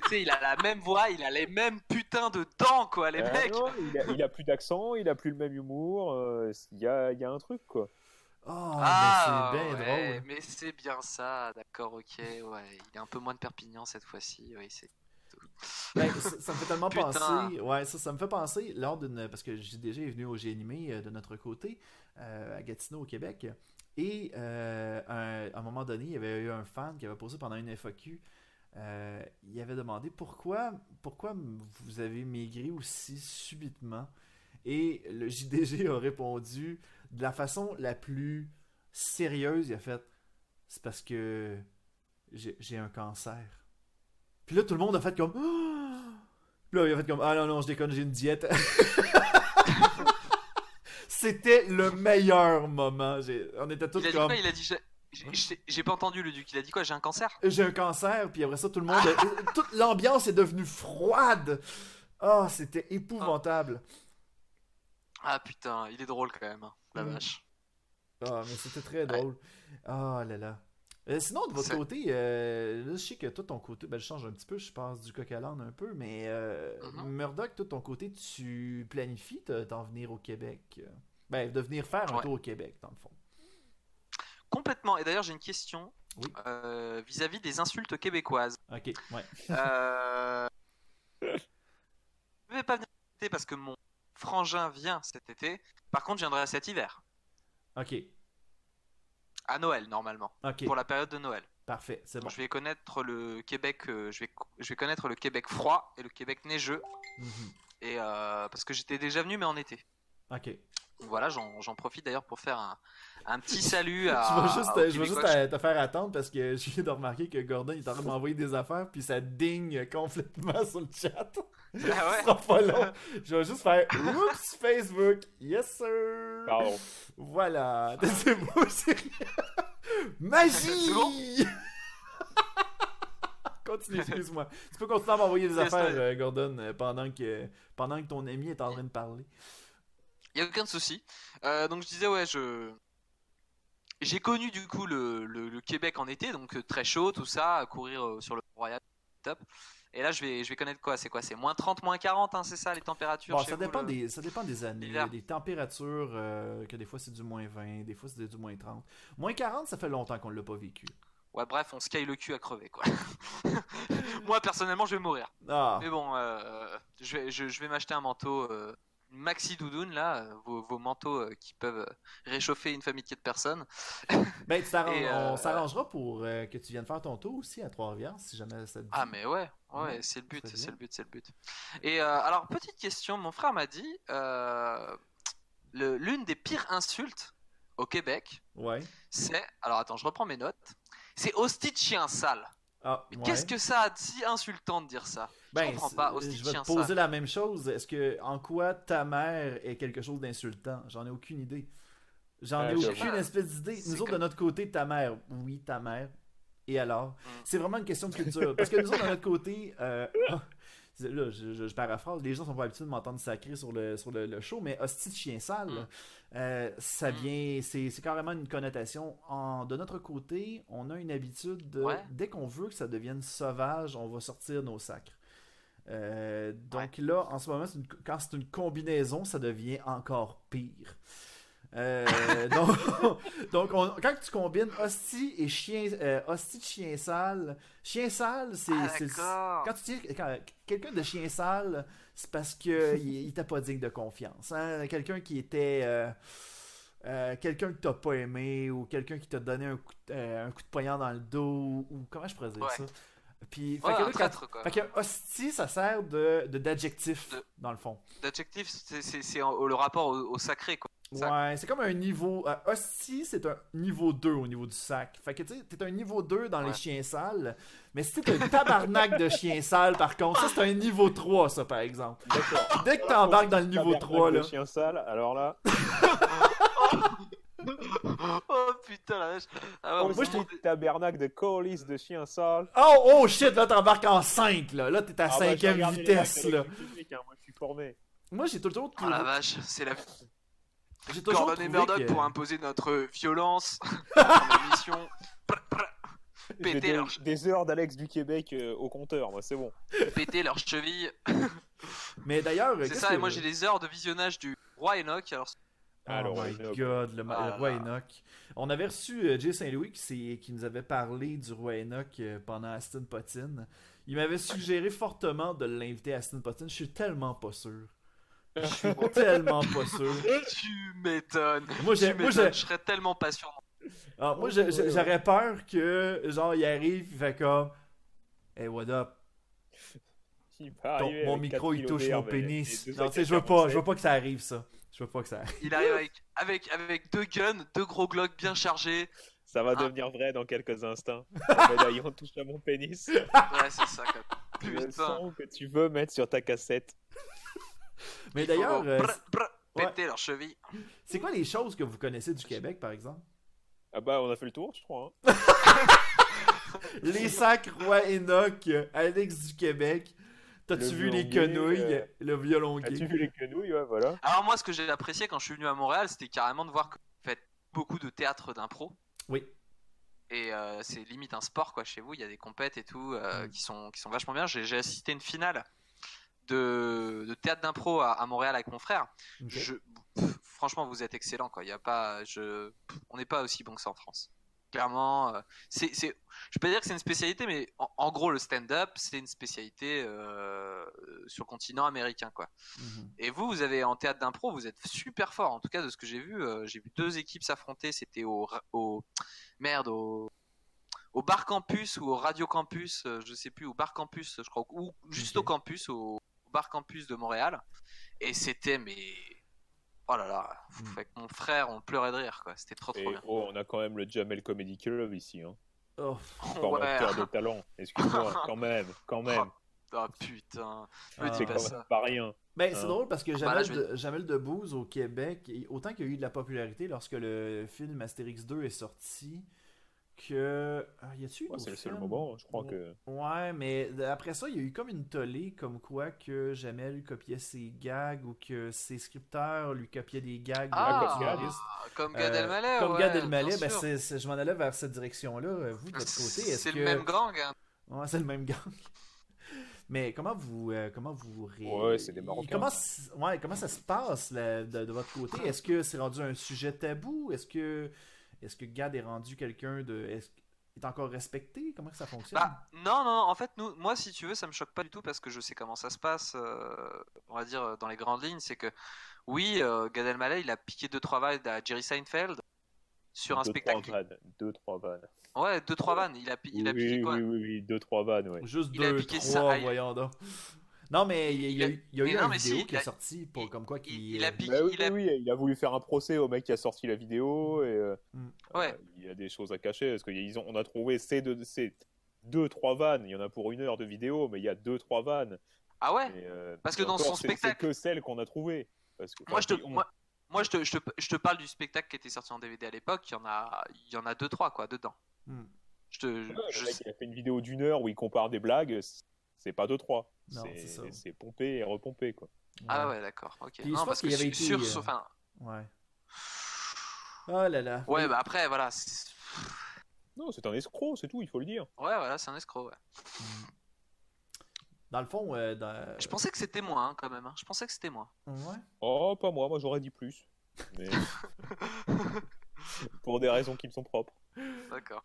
que tu sais, il a la même voix, il a les mêmes putains de dents, quoi, les Euh, mecs. non, il, a, il a plus d'accent, il a plus le même humour. euh, Il y, a, il y a un truc, quoi. Oh, Ah, mais c'est bien ouais, drôle. mais c'est bien ça, d'accord, ok, ouais. Il est un peu moins de Perpignan cette fois-ci, oui, c'est. Ben, ça, ça me fait tellement Putain. penser. Ouais, ça, ça me fait penser lors d'une. Parce que j'ai déjà est venu au Géanimé euh, de notre côté, euh, à Gatineau, au Québec. Et euh, un- à un moment donné, il y avait eu un fan qui avait posé pendant une FAQ. Euh, il avait demandé pourquoi, pourquoi vous avez maigri aussi subitement. Et le JDG a répondu de la façon la plus sérieuse. Il a fait C'est parce que j'ai un cancer. Puis là, tout le monde a fait comme. Puis là, il a fait comme. Ah non, non, je déconne, j'ai une diète. C'était le meilleur moment. On était tous Il a dit comme. quoi? Il a dit. J'ai- pas entendu le duc, il a dit quoi J'ai un cancer? J'ai un cancer, puis après ça, tout le monde. toute l'ambiance est devenue froide. Ah, c'était épouvantable. Ah putain, il est drôle quand même, hein, la Mm. vache. Ah, mais c'était très drôle. Ah là là. Euh, sinon, de votre côté, euh, là, je sais que toi, ton côté, ben, je change un petit peu, je passe du coq à l'âne un peu, mais euh, Mhm. Murdoch, toi, de ton côté, tu planifies de- d'en venir au Québec? Ben, de venir faire un Ouais. tour au Québec, dans le fond. Complètement. Et d'ailleurs, j'ai une question Oui. euh, vis-à-vis des insultes québécoises. Ok, ouais. Euh... je vais pas venir cet été parce que mon frangin vient cet été. Par contre, je viendrai cet hiver. Ok, À Noël, normalement. ok. Pour la période de Noël. Parfait, c'est bon. Je vais connaître le Québec. euh, je, vais, je vais connaître le Québec froid et le Québec neigeux. Mhm. Et euh, parce que j'étais déjà venu, mais en été. Ok. Voilà, j'en j'en profite d'ailleurs pour faire un, un petit salut à. je vais juste, je vais juste te, faire attendre parce que je viens de remarquer que Gordon est en train de m'envoyer des affaires puis ça digne complètement sur le chat. Ah ouais? Sera pas long. Je vais juste faire Oups Facebook. Yes sir. Voilà. C'est beau, c'est Magie! Bon? Continue, excuse-moi. Tu peux continuer à m'envoyer des affaires, euh, Gordon, euh, pendant que, pendant que ton ami est en train de parler. Il y a aucun souci. Euh, donc je disais ouais, je j'ai connu du coup le, le- le Québec en été, donc euh, très chaud, tout ça, à courir euh, sur le Royal, top. Et là je vais je vais connaître quoi? C'est quoi? C'est moins 30, moins 40, hein, c'est ça les températures Bon, chez ça vous, dépend, le- des, ça dépend des années. Il y a des températures euh, que des fois c'est du moins 20, des fois c'est du moins 30. Moins 40, ça fait longtemps qu'on l'a pas vécu. Ouais, bref, on sky le cul à crever quoi. Moi personnellement, je vais mourir. Ah, Mais bon, euh, je vais je, je vais m'acheter un manteau euh, maxi doudoune là, euh, vos, vos manteaux euh, qui peuvent euh, réchauffer une famille de quatre personnes. ben, Et, euh, on s'arrangera pour euh, que tu viennes faire ton tour aussi à Trois-Rivières, si jamais ça te dit. Ah mais ouais, ouais, Ouais, c'est le but, c'est le but, c'est le but. Et euh, alors petite question, mon frère m'a dit l'une des pires insultes au Québec, Ouais. c'est alors attends, je reprends mes notes. C'est hostie de chien sale. Ah, ouais. qu'est-ce que ça a de si insultant de dire ça? Je Ben, comprends c'est- pas, hostie je vais te poser la même chose. Est-ce que en quoi ta mère est quelque chose d'insultant? J'en ai aucune idée. J'en ai Euh, je sais aucune pas. espèce d'idée. Nous autres, comme- de notre côté, ta mère, oui, ta mère. Et alors? Mm. C'est vraiment une question de culture. Parce que nous autres, de notre côté, euh, ah, là, je, je- je paraphrase, les gens sont pas habitués de m'entendre sacrer sur le, sur le, le show, mais hostie de chien sale, Mm. euh, ça Mm. vient, c'est carrément une connotation. En, de notre côté, on a une habitude de, Ouais. dès qu'on veut que ça devienne sauvage, on va sortir nos sacres. Euh, donc là, en ce moment, une- quand c'est une combinaison, ça devient encore pire. Euh, donc, donc on- quand tu combines hostie et chien, euh, hostie de chien sale, chien sale, c'est Ah, quand tu dis quelqu'un de chien sale, c'est parce que il, il était pas digne de confiance. hein. Quelqu'un qui était euh, quelqu'un que t'as pas aimé ou quelqu'un qui t'a donné un coup, de- un coup de poignard dans le dos ou comment je pourrais dire Ouais. ça? Puis, fait Ouais, que là, quand- fait que hostie, ça sert de d'adjectif dans le fond. D'adjectif, c'est- le rapport au, au sacré quoi. Sac. Ouais, c'est comme un niveau. euh, hostie, c'est un niveau 2 au niveau du sac. Fait que tu sais, t'es un niveau 2 dans les chiens sales. Mais si t'es un tabarnak de chien sale, par contre, ça c'est un niveau 3, ça par exemple. Dès que t'embarques dans le niveau Tabernacle 3, de là. chien sale, alors là. oh putain la vache. Ah ouais, moi, je tabernacle de colis de chien sale. Oh, oh shit, là t'embarques en 5, là. Là t'es à Ah bah, j'ai 5ème regardé les vitesse, là. hein, Moi, je suis formé. Moi j'ai toujours. Oh la vache, c'est la J'ai toujours Gordon et Murdoch que- pour imposer notre violence dans l'émission. Péter des, leur, des heures d'Alex du Québec euh, au compteur, moi, c'est bon. péter leurs chevilles. Mais d'ailleurs, C'est ça, que- et moi j'ai des heures de visionnage du Roi Enoch. Alors, Oh Alors, my Enoch. god, le, Ah le roi là. Enoch. On avait reçu euh, Jay Saint-Louis qui nous avait parlé du roi Enoch euh, pendant Aston Potine. Il m'avait suggéré fortement de l'inviter à Aston Potine. Je suis tellement pas sûr. Je suis tellement pas sûr. tu m'étonnes. Moi, j'ai- Tu moi, m'étonnes, j'ai- je serais tellement patient. Ah, moi, j'ai- j'ai- j'aurais peur que, genre, il arrive, il fait comme Hey, what up? Mon micro, 4 il touche mon pénis. Non, tu sais, je veux pas, 47. je veux pas que ça arrive, ça. Je veux pas que ça arrive. Il arrive avec, avec, avec deux guns, deux gros glocks bien chargés. Ça va Ah. devenir vrai dans quelques instants. Le médaillon touche à mon pénis. Ouais, c'est ça. Le Putain. son que tu veux mettre sur ta cassette. Mais d'ailleurs, euh, brr, brr, ouais. péter leurs chevilles. c'est quoi les choses que vous connaissez du Québec, par exemple? Ah bah, on a fait le tour, je crois. hein. Les sacs Roi Enoch, Alex du Québec. T'as-tu Le vu les quenouilles, euh, le violon As-tu gay? vu les quenouilles? Ouais, voilà. Alors moi, ce que j'ai apprécié quand je suis venu à Montréal, c'était carrément de voir que vous faites beaucoup de théâtre d'impro. Oui. Et euh, c'est limite un sport quoi chez vous. Il y a des compètes et tout euh, Mm. qui sont qui sont vachement bien. J'ai j'ai assisté à une finale de, de théâtre d'impro à, à Montréal avec mon frère. Je, pff, franchement, vous êtes excellent quoi. Il y a pas, je, pff, on n'est pas aussi bon que ça en France. Clairement, euh, c'est, c'est, je peux pas dire que c'est une spécialité, mais en, en gros, le stand-up, c'est une spécialité euh, sur le continent américain quoi. Mhm. Et vous, vous avez en théâtre d'impro, vous êtes super fort. En tout cas, de ce que j'ai vu, euh, j'ai vu deux équipes s'affronter. C'était au, merde, au, au bar campus ou au radio campus, euh, je sais plus, au bar campus, je crois, ou juste au campus, au bar campus de Montréal. Et c'était mais oh là là, Mm. avec mon frère, on pleurait de rire quoi. C'était trop trop Et bien. oh, on a quand même le Jamel Comedy Club ici. Hein. Oh. Ouais. Formateur de talent. Excuse-moi, quand même, quand même. Ah putain. Ah. Me dis C'est pas ça. rien. Ben, c'est Hein. drôle parce que Bah, Jamel, là, je vais- de, Jamel Debbouze au Québec, et autant qu'il y a eu de la popularité lorsque le film Astérix 2 est sorti, que. Ah, y a-tu eu Ouais, c'est le seul moment, je crois Ouais. que. Ouais, mais après ça, il y a eu comme une tollée comme quoi que Jamel copiait ses gags ou que ses scripteurs lui copiaient des gags. Ah, de comme Gad. comme Gad Euh, Elmaleh. Comme ouais, Gad Elmaleh, ben c'est- c'est- je m'en allais vers cette direction-là. Euh, Vous, de votre côté, est-ce C'est que... le même gang. hein. Ouais, c'est le même gang. Mais comment vous euh, comment vous ré- Ouais, c'est des Marocains, Comment, ouais, comment ça se passe là, de, de votre côté? Est-ce que c'est rendu un sujet tabou? Est-ce que est-ce que Gad est rendu quelqu'un de est, est encore respecté? Comment ça fonctionne? Bah, non, non, en fait, nous, moi, si tu veux, ça me choque pas du tout parce que je sais comment ça se passe, euh, on va dire, euh, dans les grandes lignes. C'est que, oui, euh, Gad Elmaleh, il a piqué 2-3 vannes à Jerry Seinfeld sur un spectacle. Trois vannes. Deux, trois vannes. Ouais, 2-3 vannes. Il a, pi- il a oui, piqué quoi? oui, oui, oui, deux, trois vannes, ouais. Juste il a deux, piqué trois, ça à- voyons donc. Non, mais il y a, il a eu- il a Mais eu non, une vidéo si, qui est a- sortie pour comme quoi il a euh, piqué- Bah oui, il a- oui, oui, il a voulu faire un procès au mec qui a sorti la vidéo et euh, Mm. Ouais. euh, il y a des choses à cacher parce qu'on a trouvé ces deux, ces deux, trois vannes. Il y en a pour une heure de vidéo, mais il y a deux, trois vannes. Ah ouais? Et, euh, Parce que dans encore, son c'est- spectacle- c'est que celles qu'on a trouvées. Parce que Moi, je te, on- moi, moi, je te, je te, je te parle du spectacle qui était sorti en DVD à l'époque. Il y en a, il y en a 2-3 quoi dedans. hmm. Je te, Ouais, je- le mec, il a fait une vidéo d'une heure où il compare des blagues. C'est pas deux, trois. Non, c'est pompé et repompé quoi. Ah ouais, d'accord. Ok. Puis Non, parce que qu'il avait sur, été, sur- euh, enfin, Ouais. Oh là là. ouais, bah après, voilà. Non, c'est un escroc, c'est tout, il faut le dire. Ouais, voilà, c'est un escroc. Ouais. Hmm. Dans le fond, euh, dans... Je pensais que c'était moi hein, quand même. hein. Je pensais que c'était moi. Ouais. Oh, pas moi, moi j'aurais dit plus. Mais... Pour des raisons qui me sont propres. D'accord.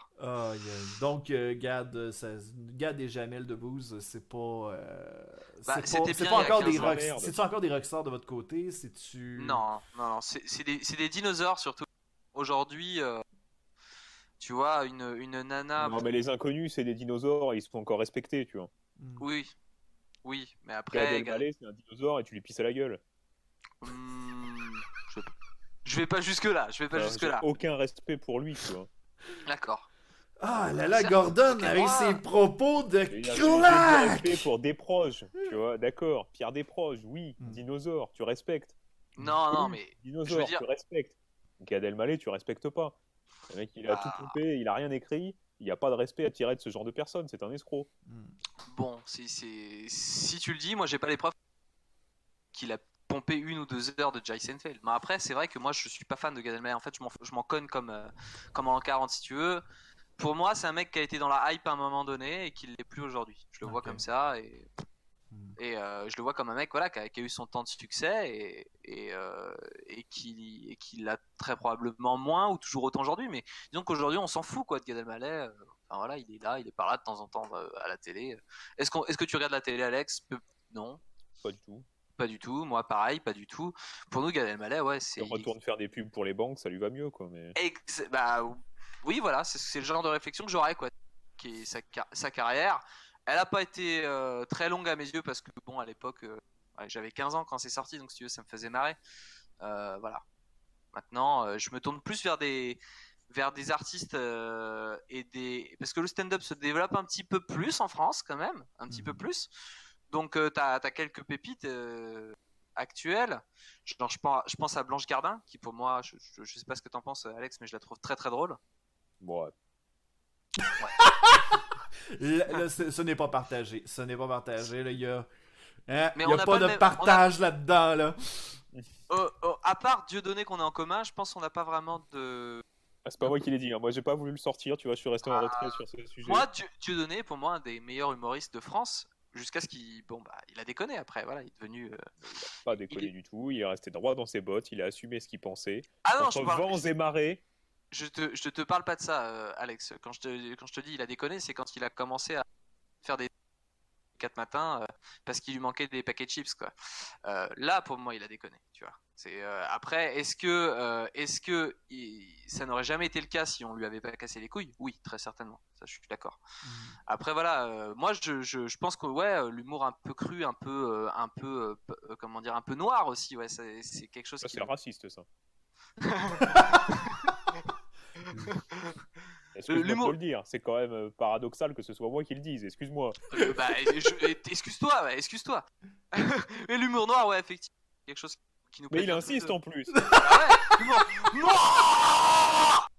Donc, euh, Gad, euh, ça- Gad et Jamel de Booz, c'est pas. euh, Bah, c'est pas, c'est bien pas il y a encore des 15 ans. rock... Merde. C'est-tu encore des rockstars de votre côté? C'est-tu. Non, non, non. C'est des, dinosaures surtout. Aujourd'hui, euh, tu vois, une, une nana. Non, mais les inconnus, c'est des dinosaures et ils sont encore respectés, tu vois. Hmm. Oui, oui, mais Gad après. Elmaleh, c'est un dinosaure et tu lui pisses à la gueule. Hmm, je, vais... je vais pas jusque là. Je vais pas Alors, jusque j'ai là. Aucun respect pour lui, tu vois. D'accord. Ah là là, Ça- Gordon, avec ses propos de respect pour des proches, tu vois. D'accord. Pierre Desproges, oui. Hmm. Dinosaure, tu respectes. Non, non, mais Dinosaure, je veux dire- tu respectes. Gad Elmaleh, tu respectes pas. Le mec, il a Ah. tout pompé, il a rien écrit. Il n'y a pas de respect à tirer de ce genre de personne, c'est un escroc. Hmm. bon, si tu le dis, moi j'ai pas les preuves qu'il a pompé une ou deux heures de Jay Seinfeld. Mais après, c'est vrai que moi je suis pas fan de Gad Elmaleh. En fait, je m'en, je m'en conne comme, euh, comme en 40 si tu veux. pour moi, c'est un mec qui a été dans la hype à un moment donné et qui l'est plus aujourd'hui. Je le vois comme ça et, Hmm. et euh, je le vois comme un mec voilà, qui, a, qui a eu son temps de succès et, et, euh, et qui, et qui l'a très probablement moins ou toujours autant aujourd'hui. Mais disons qu'aujourd'hui, on s'en fout quoi, de Gad Elmaleh. euh, Enfin, voilà, il est là, il est par là de temps en temps à la télé. Est-ce qu'on, est-ce que tu regardes la télé, Alex? Peu- Non, Pas du tout. Pas du tout. Moi, pareil, pas du tout. Pour nous, Gad Elmaleh, ouais, c'est. Il retourne faire des pubs pour les banques, ça lui va mieux, quoi. Mais... Ex- bah, oui, voilà, c'est le genre de réflexion que j'aurais, quoi. Qui est sa, car- sa carrière. Elle a pas été euh, très longue à mes yeux parce que, bon, à l'époque, euh, ouais, j'avais 15 ans quand c'est sorti, donc si tu veux, ça me faisait marrer. Euh, voilà. Maintenant, je me tourne plus vers des vers des artistes et des parce que le stand-up se développe un petit peu plus en France quand même, un petit peu plus. Donc euh, t'as as quelques pépites euh, actuelles. Genre, je, pense, je pense à Blanche Gardin qui pour moi, je, je, je sais pas ce que t'en penses Alex, mais je la trouve très très drôle. Ouais. Là, là, ce, ce n'est pas partagé. Ce n'est pas partagé. Là, il y a, hein, Mais il y on a n'a pas, pas de même- partage là-dedans. Là. Euh, euh, à part Dieudonné qu'on a en commun, je pense qu'on n'a pas vraiment de. Ah, c'est pas moi qui l'ai dit, hein. moi j'ai pas voulu le sortir, tu vois, je suis resté en Ah. retrait sur ce sujet. Moi, Dieu- Dieudonné, pour moi, un des meilleurs humoristes de France, jusqu'à ce qu'il, bon bah, il a déconné après. Voilà, il est devenu. euh, Pas déconné il est- du tout, il est resté droit dans ses bottes, il a assumé ce qu'il pensait. Ah non, je, parle- vents et marées, je te, je te parle pas de ça, euh, Alex. Quand je te, quand je te dis il a déconné, c'est quand il a commencé à faire des 4 matins euh, parce qu'il lui manquait des paquets de chips, quoi. Euh, là, pour moi, il a déconné, tu vois. C'est euh, après, est-ce que, euh, est-ce que il- ça n'aurait jamais été le cas si on lui avait pas cassé les couilles? Oui, très certainement. Ça, je suis d'accord. Après, voilà, euh, moi, je, je, je pense que ouais, l'humour un peu cru, un peu, euh, un peu, euh, p- euh, comment dire, un peu noir aussi, ouais, c'est c'est quelque chose ça qui. c'est le raciste ça. Excuse-moi de le dire, c'est quand même euh, paradoxal que ce soit moi qui le dise, excuse-moi. Euh, bah, je- excuse-toi, ouais, excuse-toi. Mais l'humour noir, ouais, effectivement, quelque chose qui nous. Mais il insiste tous en plus. Ah ouais, l'humour noir.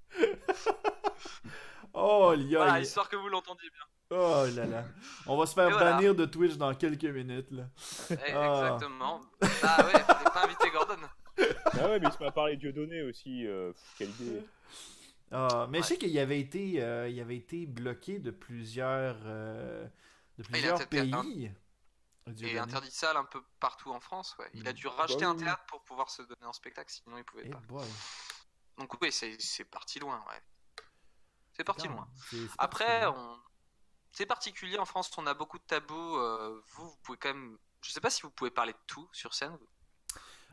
Oh, a- Voilà, histoire que vous l'entendiez bien. oh là là. On va se faire voilà. bannir de Twitch dans quelques minutes. Là. Eh, Ah. Exactement. Ah ouais, fallait pas inviter Gordon. ah ouais, mais il se m'a parlé Dieu donné aussi, euh, quelle idée. Ah, mais je sais qu'il avait été, euh, il avait été bloqué de plusieurs, euh, de plusieurs pays. Et Dieudonné. interdit de salle un peu partout en France, ouais. Il a Mm. dû racheter Bah un oui. théâtre pour pouvoir se donner en spectacle, sinon il pouvait Eh pas. Donc oui, c'est c'est parti loin, ouais. C'est parti loin. Après, on... c'est particulier en France, on a beaucoup de tabous. euh, vous, vous pouvez quand même. Je sais pas si vous pouvez parler de tout sur scène.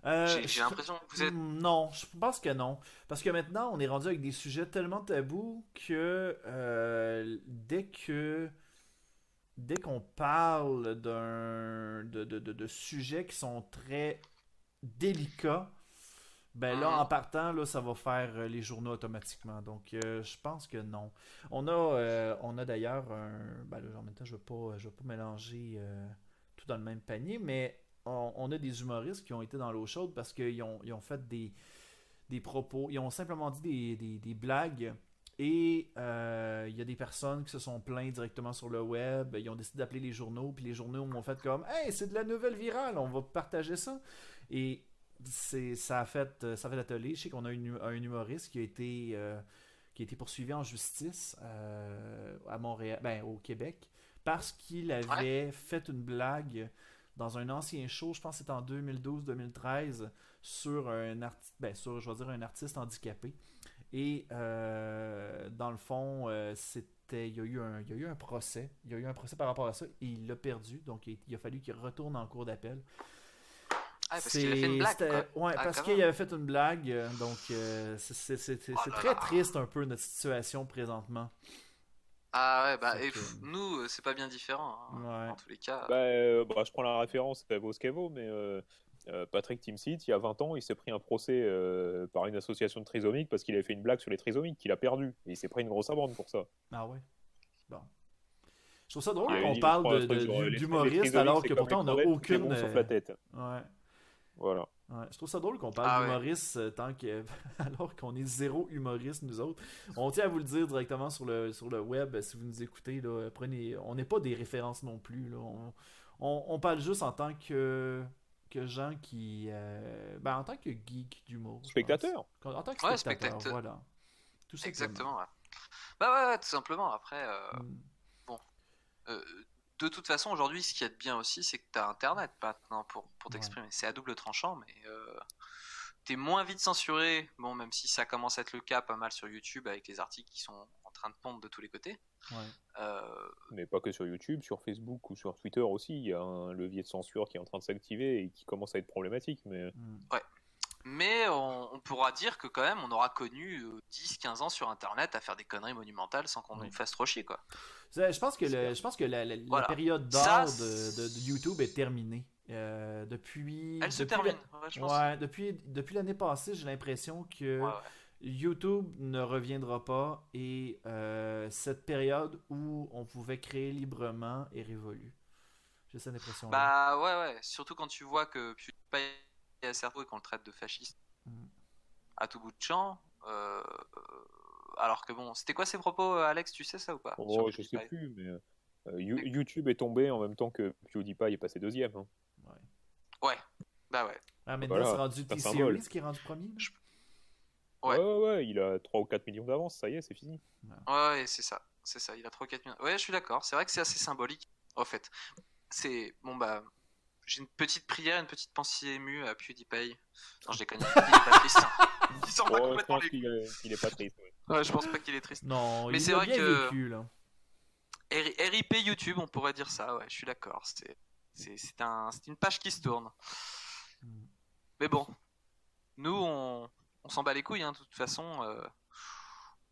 Euh, J'ai l'impression que vous êtes. Hmm, Non, je pense que non. Parce que maintenant, on est rendu avec des sujets tellement tabous que euh, dès que dès qu'on parle d'un de, de, de- de sujets qui sont très délicats, ben là, Mhm. en partant, là, ça va faire euh, les journaux automatiquement. Donc, euh, je pense que non. On a, on a d'ailleurs un. Ben là, en même temps, je ne veux, pas- je veux pas mélanger tout dans le même panier, mais on, on a des humoristes qui ont été dans l'eau chaude parce qu'ils ont, ils ont fait des, des propos, ils ont simplement dit des, des- des blagues. Et euh, il y a des personnes qui se sont plaintes directement sur le web. Ils ont décidé d'appeler les journaux. Puis les journaux m'ont fait comme Hey, c'est de la nouvelle virale, on va partager ça. Et c'est, ça a fait, ça a fait l'atelier. Je sais qu'on a une- un humoriste qui a été, euh, qui a été poursuivi en justice euh, à Montréal, ben, au Québec, parce qu'il avait fait une blague dans un ancien show, je pense que c'était en 2012-2013, sur un artiste, ben, sur, je vais dire, un artiste handicapé. Et euh, dans le fond, euh, c'était, il y, a eu un, il y a eu un procès. Il y a eu un procès par rapport à ça et il l'a perdu. Donc il, il a fallu qu'il retourne en cours d'appel. Ah, parce qu'il a fait une blague. quoi. Ouais, Ah, parce qu'il avait fait une blague. Donc euh, c'est Oh très triste un peu notre situation présentement. Ah ouais, bah et que- nous, euh, c'est pas bien différent. hein, Ouais. En tous les cas. Bah, euh, bah, je prends la référence, elle vaut ce qu'elle vaut, mais euh, euh, Patrick Timsit, il y a 20 ans, il s'est pris un procès euh, par une association de trisomiques parce qu'il avait fait une blague sur les trisomiques qu'il a perdu. Et il s'est pris une grosse amende pour ça. Ah ouais. Bon. Je trouve ça drôle Ouais, qu'on parle euh, d'humoriste alors que pourtant on n'a aucune. sauf euh, la tête. Ouais. Voilà. Ouais, je trouve ça drôle qu'on parle Ah d'humoriste euh, tant que alors qu'on est zéro humoriste nous autres. On tient à vous le dire directement sur le sur le web euh, si vous nous écoutez là, prenez on n'est pas des références non plus là. On, on, on parle juste en tant que que gens qui euh, ben en tant que geek d'humour. Spectateur. En tant que Ouais, spectateur, voilà. Tout simplement. Exactement. ouais. Bah ouais, ouais, tout simplement. Après, euh, Mm. euh, de toute façon, aujourd'hui, ce qui est bien aussi, c'est que tu as Internet maintenant pour, pour Ouais. t'exprimer. C'est à double tranchant, mais euh, t'es moins vite censuré. Bon, même si ça commence à être le cas pas mal sur YouTube avec les articles qui sont en train de pondre de tous les côtés. Ouais. Euh, Mais pas que sur YouTube, sur Facebook ou sur Twitter aussi, il y a un levier de censure qui est en train de s'activer et qui commence à être problématique. Mais Mm. Mais on, on pourra dire que quand même, on aura connu euh, 10-15 ans sur Internet à faire des conneries monumentales sans qu'on nous fasse trop chier, quoi. Je pense que, le- je pense que la, la- la Voilà. période d'or de, de- de YouTube est terminée. Euh, depuis. Elle se depuis termine, la- ouais, je pense. Ouais, depuis, depuis l'année passée, j'ai l'impression que Ouais. YouTube ne reviendra pas et euh, cette période où on pouvait créer librement est révolue. J'ai cette impression. Bah ouais, ouais. Surtout quand tu vois que PewDiePie à cerveau et qu'on le traite de fasciste Mm. à tout bout de champ. euh, alors que bon, c'était quoi ses propos, euh, Alex? Tu sais ça ou pas? Oh, je sais plus. Mais euh, You- YouTube est tombé en même temps que PewDiePie est passé deuxième. hein. Ouais. Bah ouais. Ah, maintenant, Voilà, c'est rendu T-Series qui est rendu premier. Ouais. Ouais. ouais, ouais, il a 3 ou 4 millions d'avance, ça y est, c'est fini. Ouais, ouais, c'est ça. C'est ça. Il a 3-4 minutes. Ouais, je suis d'accord. C'est vrai que c'est assez symbolique. En fait, c'est bon bah. J'ai une petite prière, une petite pensée émue à PewDiePie. Non, je déconne. Il est pas triste. hein. Il Oh, je complètement pense les il est pas triste. ouais. Ouais, je pense pas qu'il est triste. Non, Mais il c'est vrai bien que- vécu, là. R- RIP YouTube, on pourrait dire ça, ouais, je suis d'accord. C'est, c'est, c'est un, c'est une page qui se tourne. Mm. Mais bon, nous, on, on s'en bat les couilles, hein, de toute façon. euh,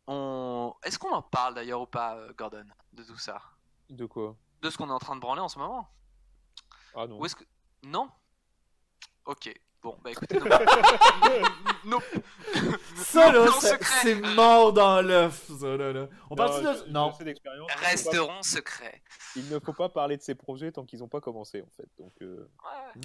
on... Est-ce qu'on en parle d'ailleurs ou pas, euh, Gordon, de tout ça? De quoi? De ce qu'on est en train de branler en ce moment? Ah non. Ou est-ce que... Non Ok. Bon, bah écoutez, nos, nos- Ça, là, c'est mort dans l'œuf, ça, là, là. On parle Non, de... je- Non. je faut pas- resteront secrets. Il ne faut pas parler de ces projets tant qu'ils n'ont pas commencé, en fait. Donc, euh,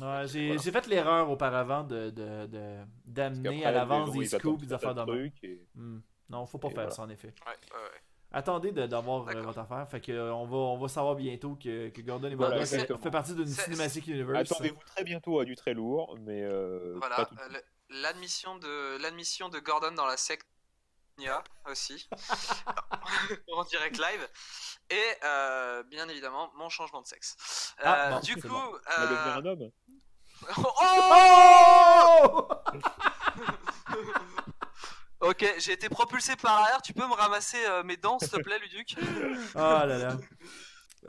Ouais. Ouais, j'ai Voilà. fait l'erreur auparavant de de- de- d'amener qu'après, à l'avance des scoops, tout des affaires de de et- Hmm. Non, faut pas Et faire voilà. ça, en effet. Ouais, ouais, ouais. Attendez de- d'avoir euh, votre affaire. Fait que, euh, on, va, on va savoir bientôt que, que Gordon et Voilà, fait, partie d'une Cinematic Universe. Attendez-vous très bientôt à du très lourd, mais euh, Voilà, l'admission de l'admission de Gordon dans la secte Nia aussi en direct live et euh, bien évidemment mon changement de sexe. Euh, Ah, du coup, bon. Va devenir euh, un homme oh Oh ok, j'ai été propulsé par l'arrière. Tu peux me ramasser euh, mes dents, s'il te plaît, Luduc? Ah là là.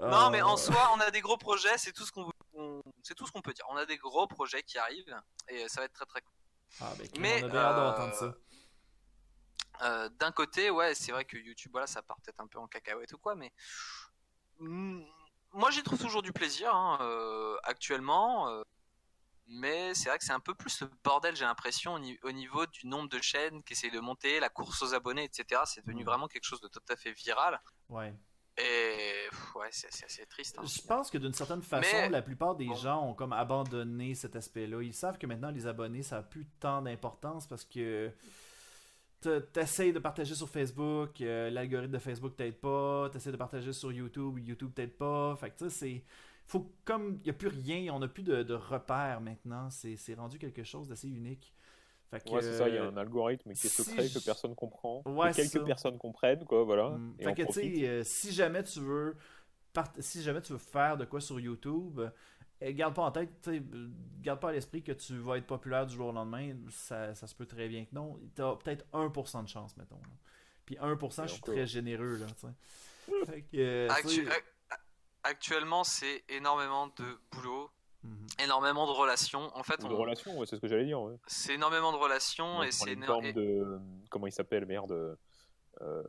Non, mais en Ah. soi, on a des gros projets. C'est tout ce qu'on on- c'est tout ce qu'on peut dire. On a des gros projets qui arrivent et ça va être très très cool. Ah, ben, Mais, on hâte euh, d'entendre ça. Euh, d'un côté, ouais, c'est vrai que YouTube, voilà, ça part peut-être un peu en cacahuète ou quoi, mais moi j'y trouve toujours du plaisir hein, euh, actuellement. euh, mais c'est vrai que c'est un peu plus le bordel, j'ai l'impression, au, ni- au niveau du nombre de chaînes qui essayent de monter, la course aux abonnés, etc. C'est devenu Mm. vraiment quelque chose de tout à fait viral. Ouais. Et ouais, c'est assez triste. hein. Je pense que d'une certaine façon, Mais- la plupart des bon. gens ont comme abandonné cet aspect-là. Ils savent que maintenant, les abonnés, ça n'a plus tant d'importance parce que t'essayes de partager sur Facebook, euh, l'algorithme de Facebook t'aide pas, t'essayes de partager sur YouTube, YouTube t'aide pas. Fait que tu sais, c'est. Faut comme. Il n'y a plus rien, on n'a plus de, de repères maintenant. C'est c'est rendu quelque chose d'assez unique. Fait que, Ouais, c'est ça, il y a euh, un algorithme qui est si secret je- que personne comprend, Ouais, que quelques ça. personnes comprennent, quoi, voilà. Mm. Et Fait que, tu profite. sais, euh, si jamais tu veux part- si jamais tu veux faire de quoi sur YouTube, euh, garde pas en tête, tu sais, garde pas à l'esprit que tu vas être populaire du jour au lendemain, ça, ça se peut très bien que non. T'as peut-être 1% de chance, mettons. là. Puis 1%, Et je suis très généreux, là, tu sais. Fait que, euh, Actu- actuellement, c'est énormément de boulot, mhm. énormément de relations. En fait, de on- relations, ouais, c'est ce que j'allais dire. Ouais. c'est énormément de relations On et c'est une éno- forme et- de. Comment il s'appelle, merde euh,